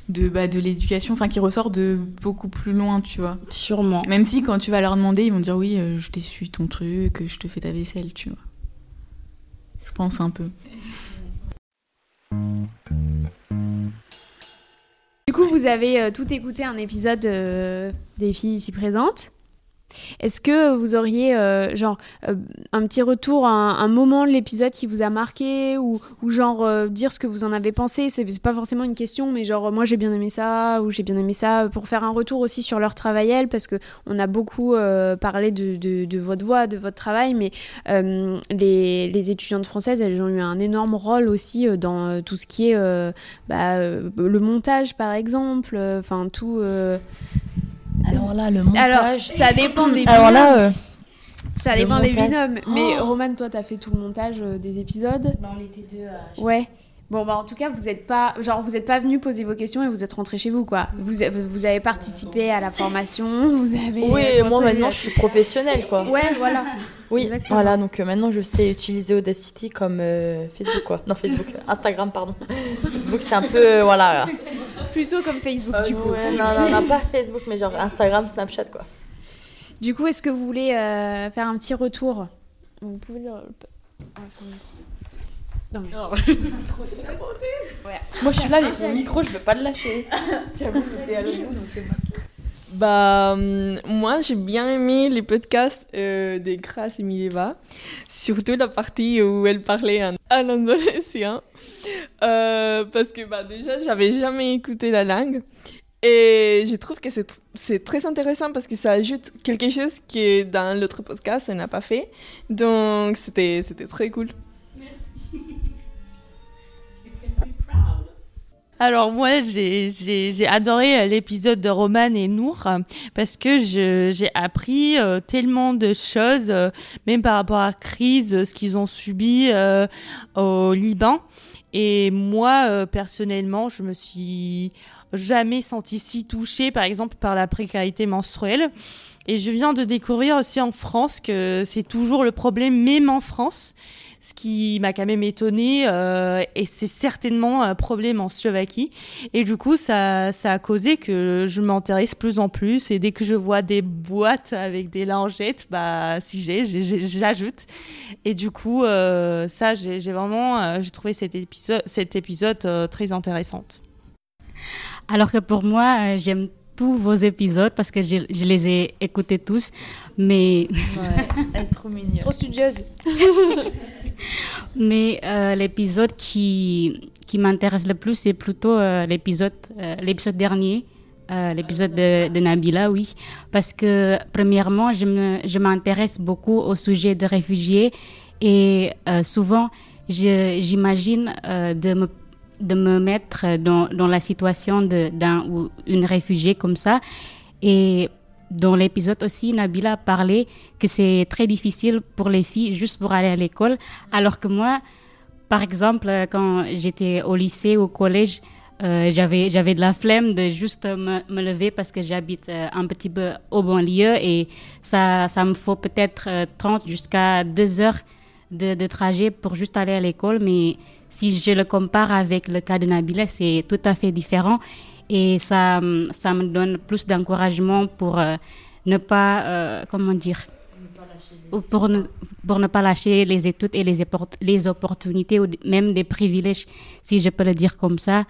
de, bah, de l'éducation, enfin qui ressort de beaucoup plus loin, tu vois. Sûrement. Même si quand tu vas leur demander, ils vont dire oui, euh, je t'essuie ton truc, je te fais ta vaisselle, tu vois. Je pense un peu. Du coup, vous avez euh, tout écouté un épisode euh, des filles ici présentes. Est-ce que vous auriez euh, genre euh, un petit retour, un, moment de l'épisode qui vous a marqué ou, genre euh, dire ce que vous en avez pensé? C'est pas forcément une question, mais genre moi j'ai bien aimé ça ou j'ai bien aimé ça pour faire un retour aussi sur leur travail parce que on a beaucoup parlé de, votre voix, de votre travail, mais les, étudiantes françaises elles ont eu un énorme rôle aussi dans tout ce qui est bah, le montage par exemple, enfin tout. Euh, Alors là, le Alors, montage. ça dépend des Alors binômes. là, euh, ça dépend des binômes. Mais Oh. Roman, toi, t'as fait tout le montage euh, des épisodes. on était deux. Ouais. Bon, bah en tout cas, vous êtes pas, genre, vous êtes pas venu poser vos questions et vous êtes rentré chez vous, quoi. Vous, avez- vous avez participé à la formation, vous avez. oui, euh, moi maintenant je suis professionnelle quoi. Ouais, voilà. Oui, Exactement. voilà, donc euh, maintenant je sais utiliser Audacity comme euh, Facebook quoi. Non, Facebook, euh, Instagram, pardon. Facebook c'est un peu, euh, voilà. Plutôt comme Facebook, du coup. Ouais, non, non, non, pas Facebook, mais genre Instagram, Snapchat quoi. Du coup, est-ce que vous voulez euh, faire un petit retour Vous pouvez le. Non, mais... Moi je suis là avec mon micro, je peux pas le lâcher. J'avoue, t'es à l'autre donc c'est bon. Bah, hum, moi, j'ai bien aimé les podcasts euh, de Grace et Mileva, surtout la partie où elle parlait en, en indonésien, Euh, parce que bah, déjà, j'avais jamais écouté la langue. Et je trouve que c'est tr- c'est très intéressant parce que ça ajoute quelque chose qui, dans l'autre podcast, on n'a pas fait. Donc, c'était c'était très cool. Alors moi, j'ai- adoré euh, l'épisode de Roman et Nour parce que j'ai appris euh, tellement de choses, euh, même par rapport à la crise, ce qu'ils ont subi au Liban. Et moi, personnellement, je me suis jamais sentie si touchée, par exemple, par la précarité menstruelle. Et je viens de découvrir aussi en France que c'est toujours le problème, même en France ce qui m'a quand même étonnée, euh, et c'est certainement un problème en Slovaquie. Et du coup, ça, ça a causé que je m'intéresse plus en plus, et dès que je vois des boîtes avec des lingettes, bah, si j'ai, j'ajoute. Et du coup, euh, ça, j'ai vraiment, euh, j'ai trouvé cet épisode, cet épisode euh, très intéressant. Alors que pour moi, euh, j'aime tous vos épisodes parce que je, je les ai écoutés tous, mais elle est trop mignonne. Trop studieuse. Mais euh, l'épisode qui, qui m'intéresse le plus, c'est plutôt euh, l'épisode euh, l'épisode dernier, l'épisode de, Nabila, oui. Parce que, premièrement, je m'intéresse beaucoup au sujet des réfugiés et souvent, j'imagine de, me, de me mettre dans, dans la situation d'un ou une réfugiée comme ça. Et dans l'épisode aussi, Nabila parlé que c'est très difficile pour les filles juste pour aller à l'école, alors que moi, par exemple, quand j'étais au lycée, au collège, euh, j'avais j'avais de la flemme de juste me, me lever parce que j'habite euh, un petit peu au banlieue et ça, ça me faut peut-être euh, 30 jusqu'à 2 heures de trajet pour juste aller à l'école. Mais si je le compare avec le cas de Nabila, c'est tout à fait différent et ça, hum, ça me donne plus d'encouragement pour euh, ne pas, euh, comment dire, ou pour ne, pour ne pas lâcher les études et les, oppor- les opportunités ou même des privilèges, si je peux le dire comme ça,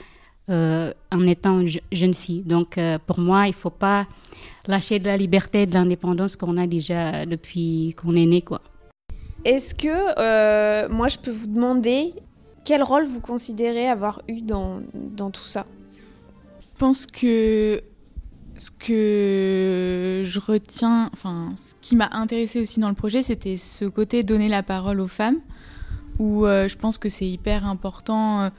euh, en étant une je- jeune fille. Donc pour moi, il ne faut pas lâcher de la liberté et de l'indépendance qu'on a déjà depuis qu'on est né. Est-ce que moi je peux vous demander quel rôle vous considérez avoir eu dans, dans tout ça? Pense que ce que je retiens, enfin, ce qui m'a intéressé aussi dans le projet, c'était ce côté donner la parole aux femmes, où euh, je pense que c'est hyper important euh,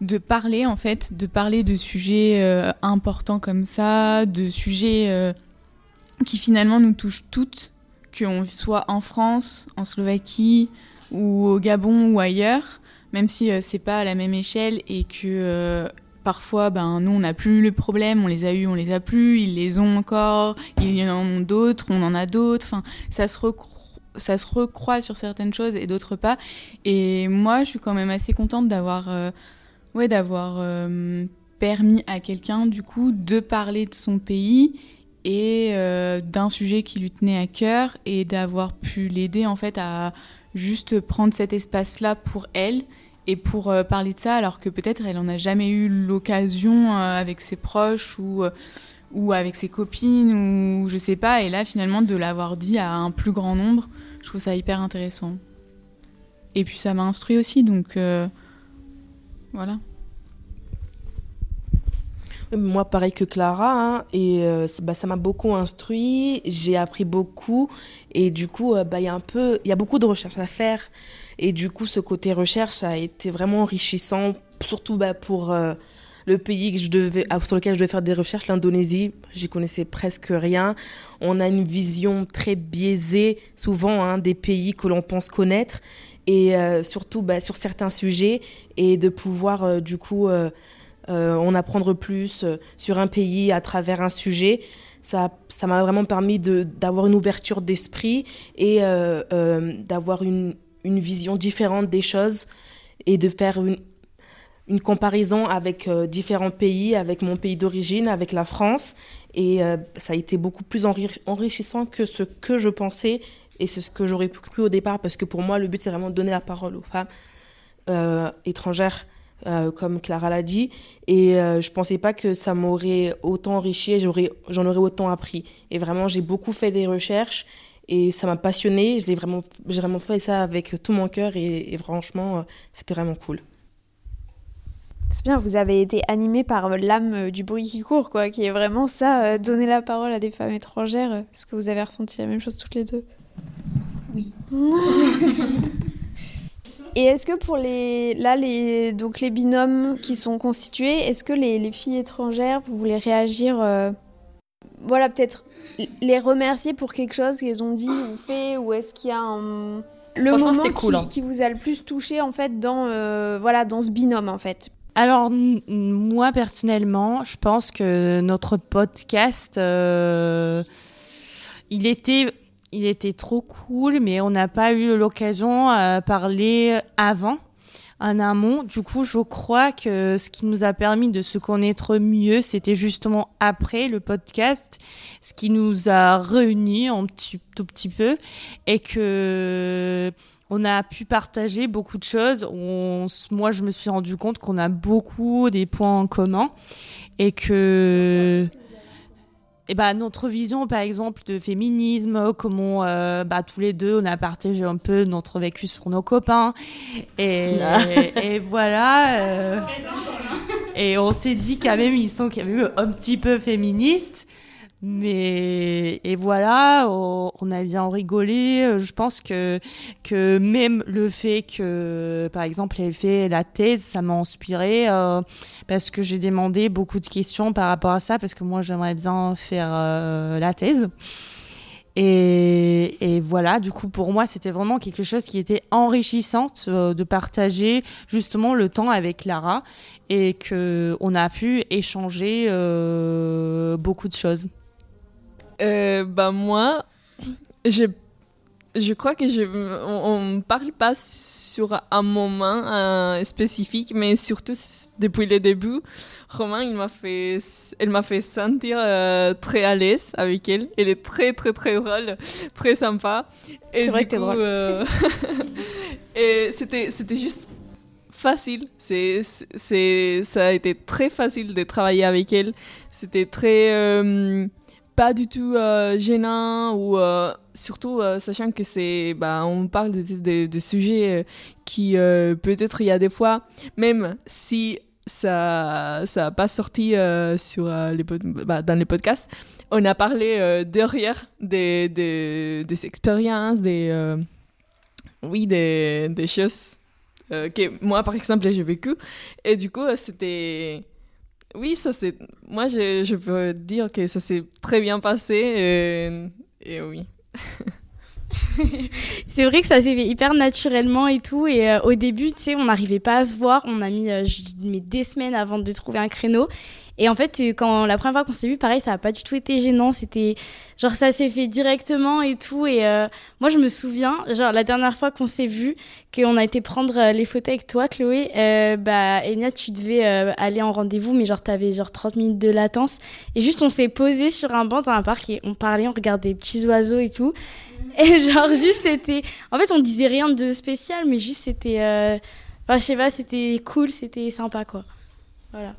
de parler, en fait, de parler de sujets euh, importants comme ça, de sujets qui finalement nous touchent toutes, qu'on soit en France, en Slovaquie, ou au Gabon ou ailleurs, même si c'est pas à la même échelle et que parfois, ben, nous, on n'a plus le problème, on les a eu, on les a plus, ils les ont encore, il y en a d'autres, on en a d'autres. Enfin, ça se ça se recroise sur certaines choses et d'autres pas. Et moi, je suis quand même assez contente d'avoir, euh, ouais, euh, permis à quelqu'un, du coup, de parler de son pays et euh, d'un sujet qui lui tenait à cœur et d'avoir pu l'aider en fait à juste prendre cet espace-là pour elle et pour euh, parler de ça alors que peut-être elle en a jamais eu l'occasion euh, avec ses proches ou euh, ou avec ses copines ou je sais pas et là finalement de l'avoir dit à un plus grand nombre je trouve ça hyper intéressant. Et puis ça m'a instruit aussi donc voilà Moi, pareil que Clara, hein, et euh, bah, ça m'a beaucoup instruit, j'ai appris beaucoup, et du coup, euh, bah, il y a y a beaucoup de recherches à faire, et du coup, ce côté recherche a été vraiment enrichissant, surtout bah, pour euh, le pays que je devais, ah, sur lequel je devais faire des recherches, l'Indonésie, j'y connaissais presque rien. On a une vision très biaisée, souvent, hein, des pays que l'on pense connaître, et surtout bah, sur certains sujets, et de pouvoir, du coup, euh, en apprendre plus euh, sur un pays à travers un sujet. Ça ça m'a vraiment permis d'avoir une ouverture d'esprit et euh, euh, d'avoir une, vision différente des choses et de faire une, comparaison avec différents pays, avec mon pays d'origine, avec la France. Et ça a été beaucoup plus enri- enrichissant que ce que je pensais et c'est ce que j'aurais cru au départ parce que pour moi, le but, c'est vraiment de donner la parole aux femmes étrangères euh, comme Clara l'a dit. Et euh, je pensais pas que ça m'aurait autant enrichi, j'aurais, j'en aurais autant appris. Et vraiment, j'ai beaucoup fait des recherches et ça m'a passionné. Je l'ai vraiment, j'ai vraiment fait ça avec tout mon cœur et, et franchement, euh, c'était vraiment cool. C'est bien, vous avez été animé par l'âme du bruit qui court, quoi, qui est vraiment ça, euh, donner la parole à des femmes étrangères. Est-ce que vous avez ressenti la même chose toutes les deux? Oui. Et est-ce que pour les là les donc les binômes qui sont constitués, est-ce que les, les filles étrangères, vous voulez réagir euh, Voilà, peut-être les remercier pour quelque chose qu'elles ont dit ou fait, ou est-ce qu'il y a un le moment c'était cool, qui, hein. qui vous a le plus touché en fait dans euh, voilà dans ce binôme en fait? Alors, moi, personnellement, je pense que notre podcast, euh, il, était, il était trop cool, mais on n'a pas eu l'occasion à parler avant, en amont. Du coup, je crois que ce qui nous a permis de se connaître mieux, c'était justement après le podcast, ce qui nous a réunis un petit, tout petit peu, et que on a pu partager beaucoup de choses. Moi, je me suis rendu compte qu'on a beaucoup des points en commun et que et ben, notre vision, par exemple, de féminisme, comment euh, bah, tous les deux, on a partagé un peu notre vécu sur nos copains. Et, et voilà. euh, et on s'est dit quand même, ils sont quand même un petit peu féministes. Mais et voilà, on, a bien rigolé. Je pense que même le fait que, par exemple, elle fait la thèse, ça m'a inspiré euh, parce que j'ai demandé beaucoup de questions par rapport à ça parce que moi j'aimerais bien faire euh, la thèse. Et, voilà, du coup pour moi c'était vraiment quelque chose qui était enrichissante euh, de partager justement le temps avec Lara et que on a pu échanger beaucoup de choses. Euh, bah moi, je, je crois que je, on ne parle pas sur un moment euh, spécifique, mais surtout depuis le début, Romain, il m'a fait, elle m'a fait sentir euh, très à l'aise avec elle. Elle est très très très drôle, très sympa. C'est vrai que t'es drôle. et c'était c'était juste facile. C'est, c'est, ça a été très facile de travailler avec elle. C'était très euh, pas du tout euh, gênant ou euh, surtout euh, sachant que c'est bah, on parle de, de, sujets qui peut-être il y a des fois même si ça ça a pas sorti sur les bah, dans les podcasts on a parlé derrière des, des, des expériences des oui des, des choses que moi par exemple j'ai vécu. Et du coup c'était oui ça c'est moi je, peux dire que ça s'est très bien passé et, et oui C'est vrai que ça s'est fait hyper naturellement et tout. Et euh, au début, tu sais, on n'arrivait pas à se voir. On a mis euh, des semaines avant de trouver un créneau. Et en fait, euh, quand la première fois qu'on s'est vu, pareil, ça n'a pas du tout été gênant. C'était genre ça s'est fait directement et tout. Et euh, moi, je me souviens, genre la dernière fois qu'on s'est vu, qu'on a été prendre euh, les photos avec toi, Chloé. Euh, bah, Enya, tu devais euh, aller en rendez-vous, mais genre t'avais genre 30 minutes de latence. Et juste, on s'est posé sur un banc dans un parc et on parlait, on regardait des petits oiseaux et tout. Et genre, juste, c'était. En fait, on disait rien de spécial, mais juste, c'était. Enfin, je sais pas, c'était cool, c'était sympa, quoi. Voilà.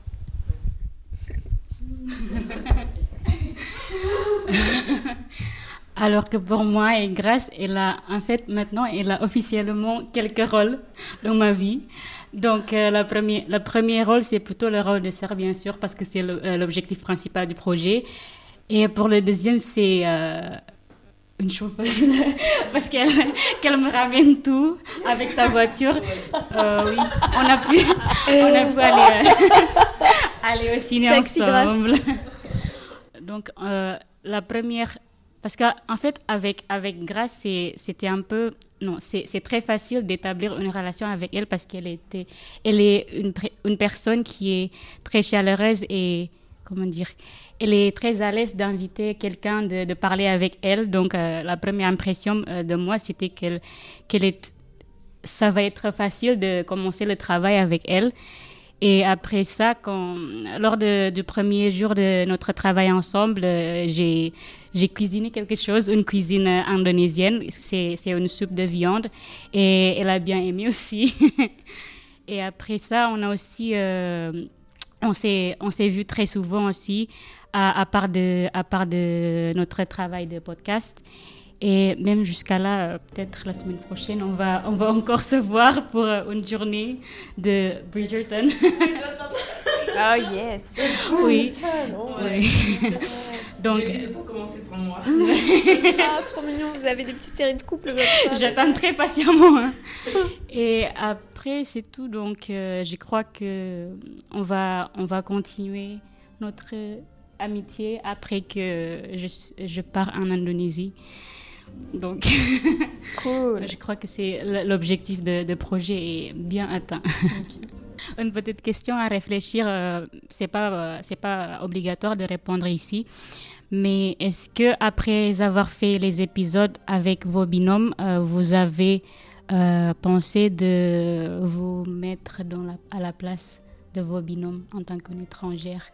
Alors que pour moi, et Grace, elle a, en fait, maintenant, elle a officiellement quelques rôles dans ma vie. Donc, euh, la première, le premier rôle, c'est plutôt le rôle de sœur, bien sûr, parce que c'est euh, l'objectif principal du projet. Et pour le deuxième, c'est euh, une chauffeuse, parce qu'elle qu'elle me ramène tout avec sa voiture. Euh, oui, on a pu, on a pu aller, euh, aller au ciné Taxi ensemble. Donc, euh, la première parce qu'en en fait, avec, avec Grace, c'était un peu. Non, c'est très facile d'établir une relation avec elle parce qu'elle était, elle est une, une personne qui est très chaleureuse et. Comment dire Elle est très à l'aise d'inviter quelqu'un de, parler avec elle. Donc, euh, la première impression euh, de moi, c'était qu'elle qu'elle est. Ça va être facile de commencer le travail avec elle. Et après ça, lors du premier jour de notre travail ensemble, euh, j'ai cuisiné quelque chose, une cuisine indonésienne. C'est une soupe de viande et elle a bien aimé aussi. Et après ça, on a aussi, on s'est, on s'est vu très souvent aussi, à, à, part de, à part de notre travail de podcast. Et même jusqu'à là, euh, peut-être la semaine prochaine, on va, on va encore se voir pour euh, une journée de Bridgerton. oh yes. Oui. oui. Donc. pour commencer sans moi. ah, trop mignon. Vous avez des petites séries de couples comme ça. J'attends très patiemment. Hein. Et après, c'est tout. Donc, euh, je crois que on va, on va continuer notre amitié après que je, je pars en Indonésie. Donc, cool. je crois que c'est l'objectif de, de, projet est bien atteint. Okay. Une petite question à réfléchir. Euh, c'est pas, euh, c'est pas obligatoire de répondre ici. Mais est-ce que après avoir fait les épisodes avec vos binômes, euh, vous avez euh, pensé de vous mettre à la place de vos binômes en tant qu'une étrangère?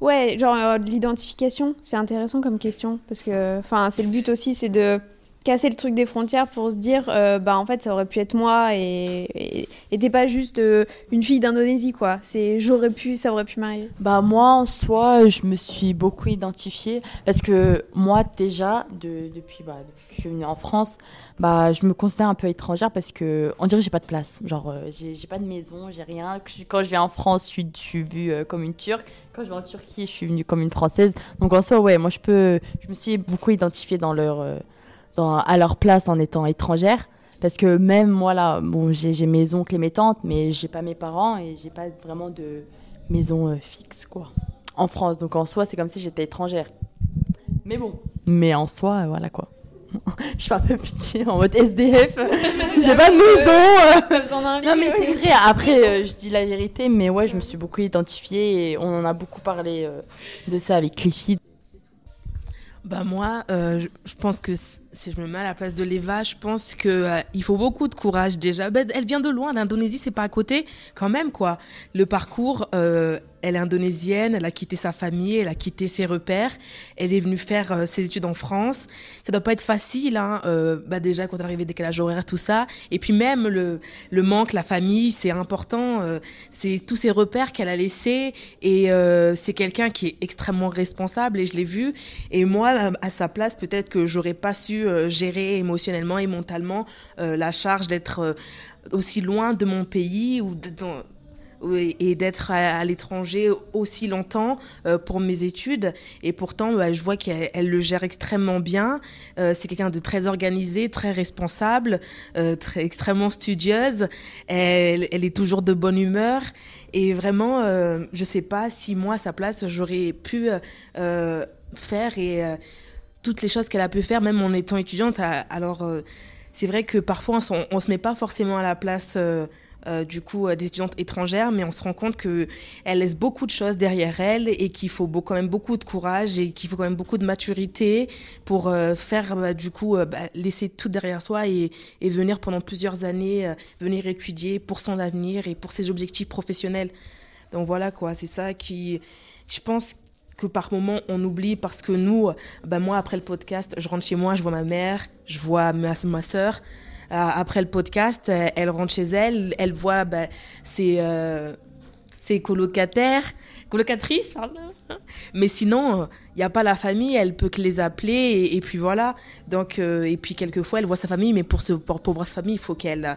Ouais, genre l'identification, c'est intéressant comme question parce que, enfin, c'est le but aussi, c'est de casser le truc des frontières pour se dire, euh, bah en fait, ça aurait pu être moi et t'es pas juste euh, une fille d'Indonésie, quoi. C'est j'aurais pu, ça aurait pu m'arriver. Bah moi, en soi, je me suis beaucoup identifiée parce que moi, déjà, de, depuis, bah, que je suis venue en France, bah je me considère un peu étrangère parce que on dirait que j'ai pas de place. Genre, euh, j'ai pas de maison, j'ai rien. Quand je viens en France, je suis, je suis vue comme une Turque. Quand je vais en Turquie, je suis venue comme une Française. Donc en soi, ouais, moi je peux, je me suis beaucoup identifiée dans leur dans, à leur place en étant étrangère. Parce que même moi là, bon, j'ai mes oncles et mes tantes, mais j'ai pas mes parents et j'ai pas vraiment de maison euh, fixe quoi. En France, donc en soi, c'est comme si j'étais étrangère. Mais bon, mais en soi, euh, voilà quoi. je fais un peu pitié en mode SDF. j'ai pas de maison. Lit. Non mais c'est vrai. Après, euh, je dis la vérité, mais ouais, je me suis beaucoup identifiée et on en a beaucoup parlé euh, de ça avec Cliffy. Bah moi, euh, je pense que si je me mets à la place de l'Eva, je pense que euh, il faut beaucoup de courage déjà. Ben, elle vient de loin, l'Indonésie, c'est pas à côté, quand même quoi. Le parcours, euh, elle est indonésienne, elle a quitté sa famille, elle a quitté ses repères, elle est venue faire euh, ses études en France. Ça doit pas être facile, hein. Euh, bah déjà quand elle arrive décalage horaire, tout ça. Et puis même le, le manque, la famille, c'est important. C'est tous ces repères qu'elle a laissés et c'est quelqu'un qui est extrêmement responsable et je l'ai vu. Et moi, à sa place, peut-être que j'aurais pas su gérer émotionnellement et mentalement la charge d'être aussi loin de mon pays et d'être à, l'étranger aussi longtemps euh, pour mes études. Et pourtant, bah, je vois qu'elle le gère extrêmement bien. Euh, c'est quelqu'un de très organisé, très responsable, euh, très, extrêmement studieuse. Elle, elle, est toujours de bonne humeur. Et vraiment, euh, je sais pas si moi, à sa place, j'aurais pu euh, faire et toutes les choses qu'elle a pu faire, même en étant étudiante. Alors, c'est vrai que parfois, on, on se met pas forcément à la place euh, du coup euh, des étudiantes étrangères, mais on se rend compte que elle laisse beaucoup de choses derrière elle et qu'il faut quand même beaucoup de courage et qu'il faut quand même beaucoup de maturité pour euh, faire bah, du coup bah, laisser tout derrière soi et, et venir pendant plusieurs années venir étudier pour son avenir et pour ses objectifs professionnels. Donc voilà quoi, c'est ça qui, je pense que par moment on oublie parce que nous, bah, moi après le podcast, je rentre chez moi, je vois ma mère, je vois ma, ma soeur. Euh, après le podcast, elle rentre chez elle, elle voit bah, ses, ses colocataires. Mais sinon, il n'y a pas la famille, elle peut que les appeler et, puis voilà. Donc, euh, et puis quelquefois, elle voit sa famille, mais pour, se, pour, pour voir sa famille, il faut qu'elle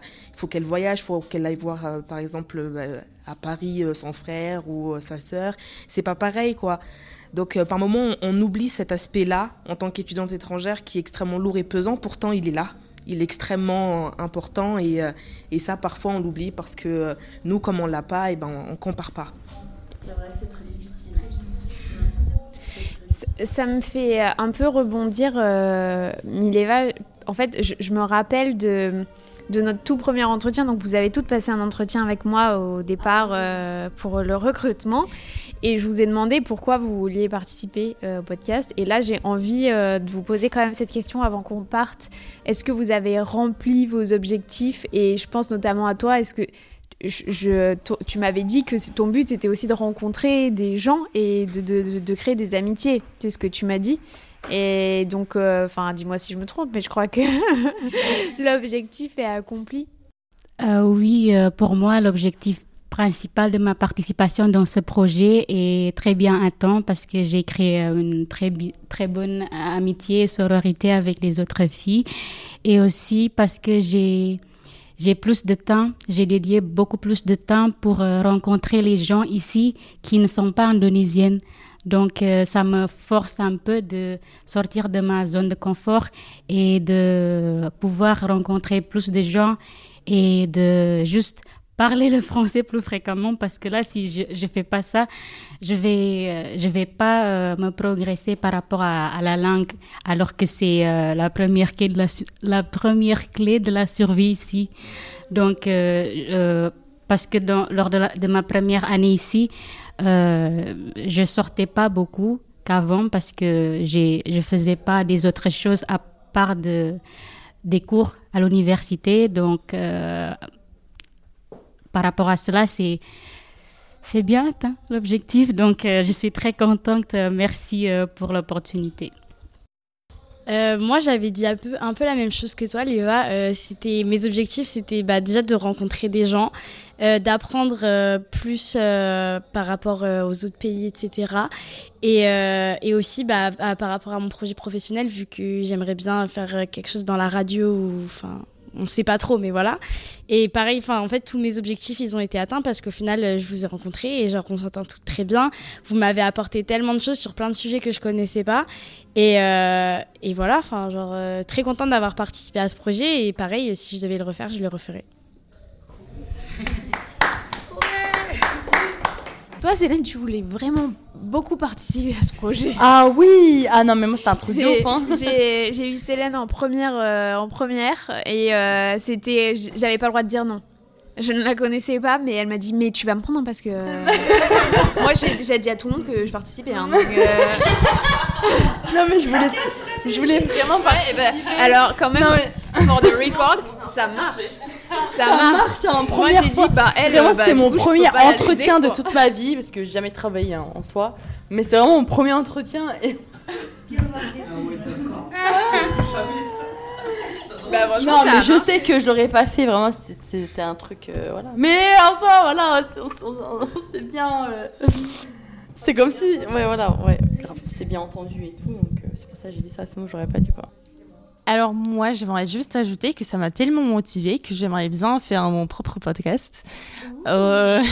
voyage, il faut qu'elle aille voir, euh, par exemple, euh, à Paris, son frère ou sa sœur. C'est pas pareil, quoi. Donc, par moment, on, on oublie cet aspect-là en tant qu'étudiante étrangère qui est extrêmement lourd et pesant. Pourtant, il est là il est extrêmement important et, et ça parfois on l'oublie parce que nous comme on l'a pas et ben on, on compare pas. C'est vrai, c'est très difficile. Ça me fait un peu rebondir, euh, Mileva. En fait, je, je, me rappelle de, de notre tout premier entretien. Donc, vous avez toutes passé un entretien avec moi au départ euh, pour le recrutement. Et je vous ai demandé pourquoi vous vouliez participer euh, au podcast. Et là, j'ai envie euh, de vous poser quand même cette question avant qu'on parte. Est-ce que vous avez rempli vos objectifs? Et je pense notamment à toi. Est-ce que tu m'avais dit que ton but c'était aussi de rencontrer des gens et de, créer des amitiés. C'est ce que tu m'as dit. Et donc, enfin, dis-moi si je me trompe, mais je crois que l'objectif est accompli. Euh, oui, euh, pour moi, l'objectif principal de ma participation dans ce projet est très bien atteint parce que j'ai créé une très, très bonne amitié et sororité avec les autres filles et aussi parce que j'ai j'ai plus de temps, j'ai dédié beaucoup plus de temps pour euh, rencontrer les gens ici qui ne sont pas indonésiennes. Donc euh, ça me force un peu de sortir de ma zone de confort et de pouvoir rencontrer plus de gens et de juste parler le français plus fréquemment parce que là si je je fais pas ça je vais euh, je vais pas euh, me progresser par rapport à, la langue alors que c'est euh, la première clé de la première clé de la survie ici. Donc parce que lors de, ma première année ici je sortais pas beaucoup qu'avant parce que je faisais pas des autres choses à part de des cours à l'université. Donc par rapport à cela, c'est c'est bien atteint l'objectif. Donc, euh, je suis très contente. Merci euh, pour l'opportunité. Euh, moi, j'avais dit un peu, un peu la même chose que toi. Euh, c'était mes objectifs, c'était bah, déjà de rencontrer des gens, d'apprendre plus par rapport aux autres pays, etc. Et, aussi bah, par rapport à mon projet professionnel, vu que j'aimerais bien faire quelque chose dans la radio ou enfin. On sait pas trop, mais voilà. Et pareil, en fait, tous mes objectifs, ils ont été atteints parce qu'au final, euh, je vous ai rencontré et genre, on s'entend toutes très bien. Vous m'avez apporté tellement de choses sur plein de sujets que je connaissais pas. Et, euh, et voilà, enfin, genre, euh, très contente d'avoir participé à ce projet. Et pareil, si je devais le refaire, je le referais. Toi, Célène, tu voulais vraiment beaucoup participer à ce projet. Ah oui Ah non, mais moi, c'était un truc de. Hein. j'ai- eu Célène en première, euh, en première et euh, c'était, j'avais pas le droit de dire non. Je ne la connaissais pas, mais elle m'a dit mais tu vas me prendre hein, parce que moi j'ai déjà dit à tout le monde que je participais. hein, donc, euh, Non, mais je voulais, je voulais vraiment pas. ouais, bah, alors quand même, for the record, ça marche. Ça, Ça marche. en Moi première j'ai dit bah elle, Vraiment, bah, c'était mon coup, premier entretien de toute ma vie, parce que j'ai jamais travaillé hein, en soi. Mais c'est vraiment mon premier entretien. Et... Bah, Non, mais je sais que je l'aurais pas fait, vraiment, c'était un truc. euh, voilà. Mais en soi, voilà, c'est- bien. euh, C'est comme si. Ouais, voilà, ouais, grave, c'est bien entendu et tout, donc pour ça j'ai dit ça, sinon j'aurais pas dit quoi. Alors moi, j'aimerais juste ajouter que ça m'a tellement motivée que j'aimerais bien faire mon propre podcast. Euh,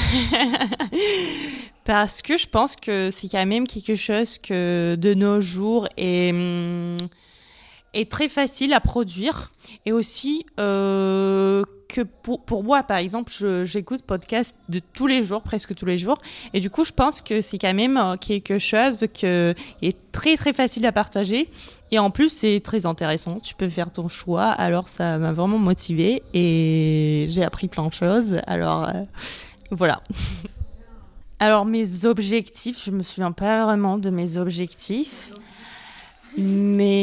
Parce que je pense que c'est quand même quelque chose que de nos jours est, hum, est très facile à produire et aussi euh, que pour, pour moi, par exemple, j'écoute podcast de tous les jours, presque tous les jours. Et du coup, je pense que c'est quand même euh, quelque chose qui est très très facile à partager. Et en plus, c'est très intéressant. Tu peux faire ton choix. Alors, ça m'a vraiment motivée et j'ai appris plein de choses. Alors, euh, voilà. Alors, mes objectifs, je me souviens pas vraiment de mes objectifs.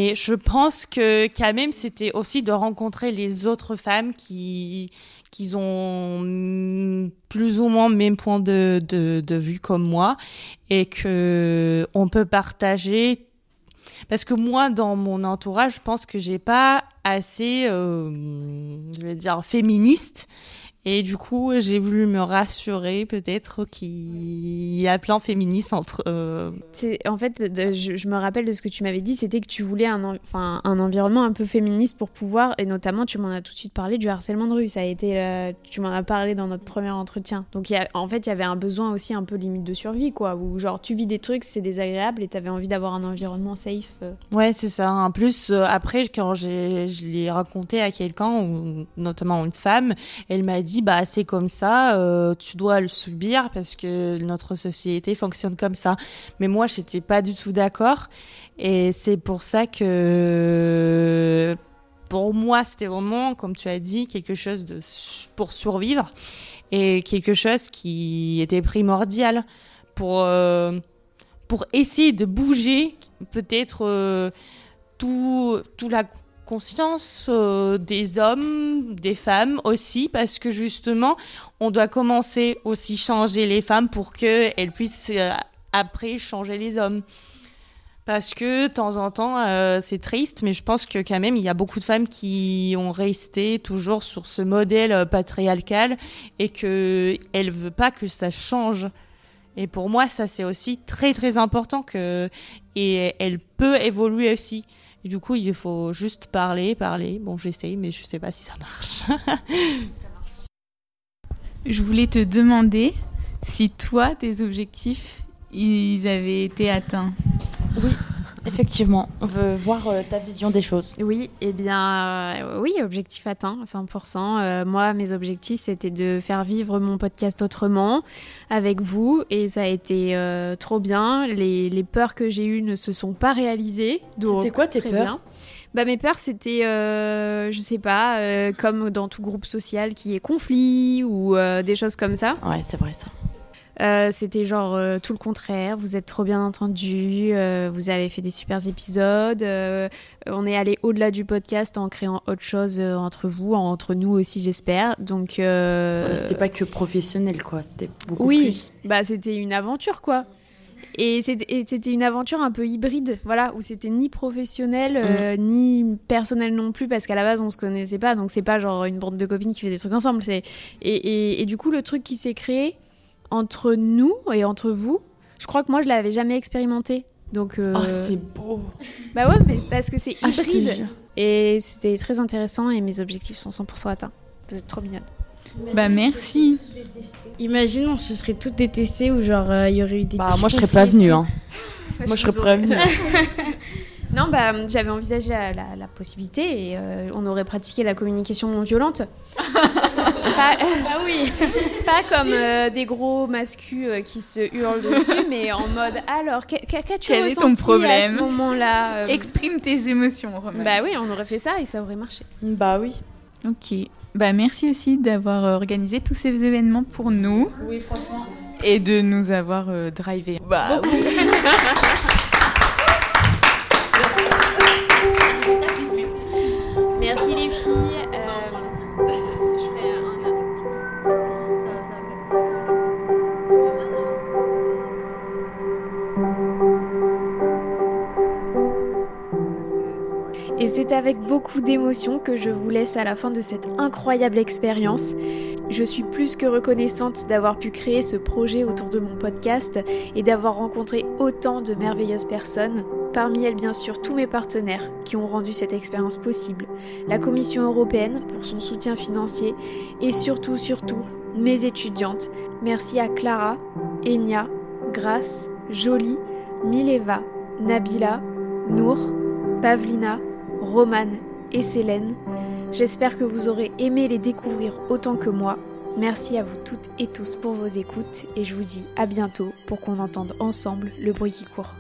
Mais je pense que quand même, c'était aussi de rencontrer les autres femmes qui, qui ont plus ou moins le même point de, de, de vue comme moi et que on peut partager. Parce que moi, dans mon entourage, je pense que j'ai pas assez, euh, je vais dire, féministe. Et du coup, j'ai voulu me rassurer peut-être qu'il y a plein féministes entre. euh, En fait, de- je, je me rappelle de ce que tu m'avais dit, c'était que tu voulais un, en- un environnement un peu féministe pour pouvoir, et notamment tu m'en as tout de suite parlé du harcèlement de rue, ça a été, euh, tu m'en as parlé dans notre premier entretien. Donc il y a- en fait, il y avait un besoin aussi un peu limite de survie, quoi, où genre tu vis des trucs, c'est désagréable et t'avais envie d'avoir un environnement safe. euh. Ouais, c'est ça. En plus, euh, après, quand je l'ai raconté à quelqu'un, ou notamment une femme, elle m'a dit, bah, c'est comme ça, euh, tu dois le subir parce que notre société fonctionne comme ça. Mais moi, j'étais pas du tout d'accord. Et c'est pour ça que, pour moi, c'était vraiment, comme tu as dit, quelque chose de, pour survivre et quelque chose qui était primordial pour, euh, pour essayer de bouger peut-être euh, tout, tout la conscience euh, des hommes, des femmes aussi, parce que justement, on doit commencer aussi changer les femmes pour qu'elles puissent euh, après changer les hommes. Parce que de temps en temps, euh, c'est triste, mais je pense que quand même, il y a beaucoup de femmes qui ont resté toujours sur ce modèle patriarcal et qu'elles ne veulent pas que ça change. Et pour moi, ça, c'est aussi très, très important que... Et elle peut évoluer aussi. Et du coup, il faut juste parler, parler. Bon, j'essaye, mais je ne sais pas si ça marche. je voulais te demander si toi, tes objectifs, ils avaient été atteints. Oui, effectivement. On veut voir euh, ta vision des choses. Oui, eh bien, euh, oui, objectif atteint, 100%. Euh, moi, mes objectifs, c'était de faire vivre mon podcast autrement avec vous, et ça a été trop bien. Les, les peurs que j'ai eues ne se sont pas réalisées. C'était quoi tes peurs bien. Bah, mes peurs, c'était, euh, je sais pas, euh, comme dans tout groupe social qui est conflit ou euh, des choses comme ça. Ouais, c'est vrai ça. Euh, c'était genre euh, tout le contraire, vous êtes trop bien entendu, euh, vous avez fait des super épisodes, on est allé au-delà du podcast en créant autre chose entre vous, entre nous aussi j'espère. Donc C'était pas que professionnel, quoi. C'était beaucoup oui, plus. bah c'était une aventure quoi. Et c'était une aventure un peu hybride, voilà, où c'était ni professionnel, euh, ni personnel non plus, parce qu'à la base on se connaissait pas, donc c'est pas genre une bande de copines qui fait des trucs ensemble. Et, et, et du coup le truc qui s'est créé entre nous et entre vous, je crois que moi je l'avais jamais expérimenté. Donc euh, Oh, c'est beau. bah ouais, mais parce que c'est Ah, hybride et c'était très intéressant et mes objectifs sont 100% atteints. Vous êtes trop mignonne. Bah merci. Imagine, on se serait toutes détestées ou genre euh, il y aurait eu des. Bah, moi, je serais pas venue. Hein. Moi, je serais prévenue. Non, bah, j'avais envisagé la, la- la possibilité et euh, on aurait pratiqué la communication non violente. pas, Ah oui pas comme euh, des gros mascus euh, qui se hurlent dessus, mais en mode alors, qu'a- qu'a- qu'as-tu Quel est ton ressenti à ce moment-là euh, Exprime tes émotions, Romain. Bah oui, on aurait fait ça et ça aurait marché. bah oui. Ok. Bah merci aussi d'avoir organisé tous ces événements pour nous Oui, franchement. et de nous avoir euh, drivé. Bah oui. Et c'est avec beaucoup d'émotion que je vous laisse à la fin de cette incroyable expérience. Je suis plus que reconnaissante d'avoir pu créer ce projet autour de mon podcast et d'avoir rencontré autant de merveilleuses personnes, parmi elles bien sûr tous mes partenaires qui ont rendu cette expérience possible, la Commission européenne pour son soutien financier et surtout, surtout, mes étudiantes. Merci à Clara, Enya, Grace, Jolie, Mileva, Nabila, Nour, Pavlina, Romane et Célène. J'espère que vous aurez aimé les découvrir autant que moi. Merci à vous toutes et tous pour vos écoutes et je vous dis à bientôt pour qu'on entende ensemble le bruit qui court.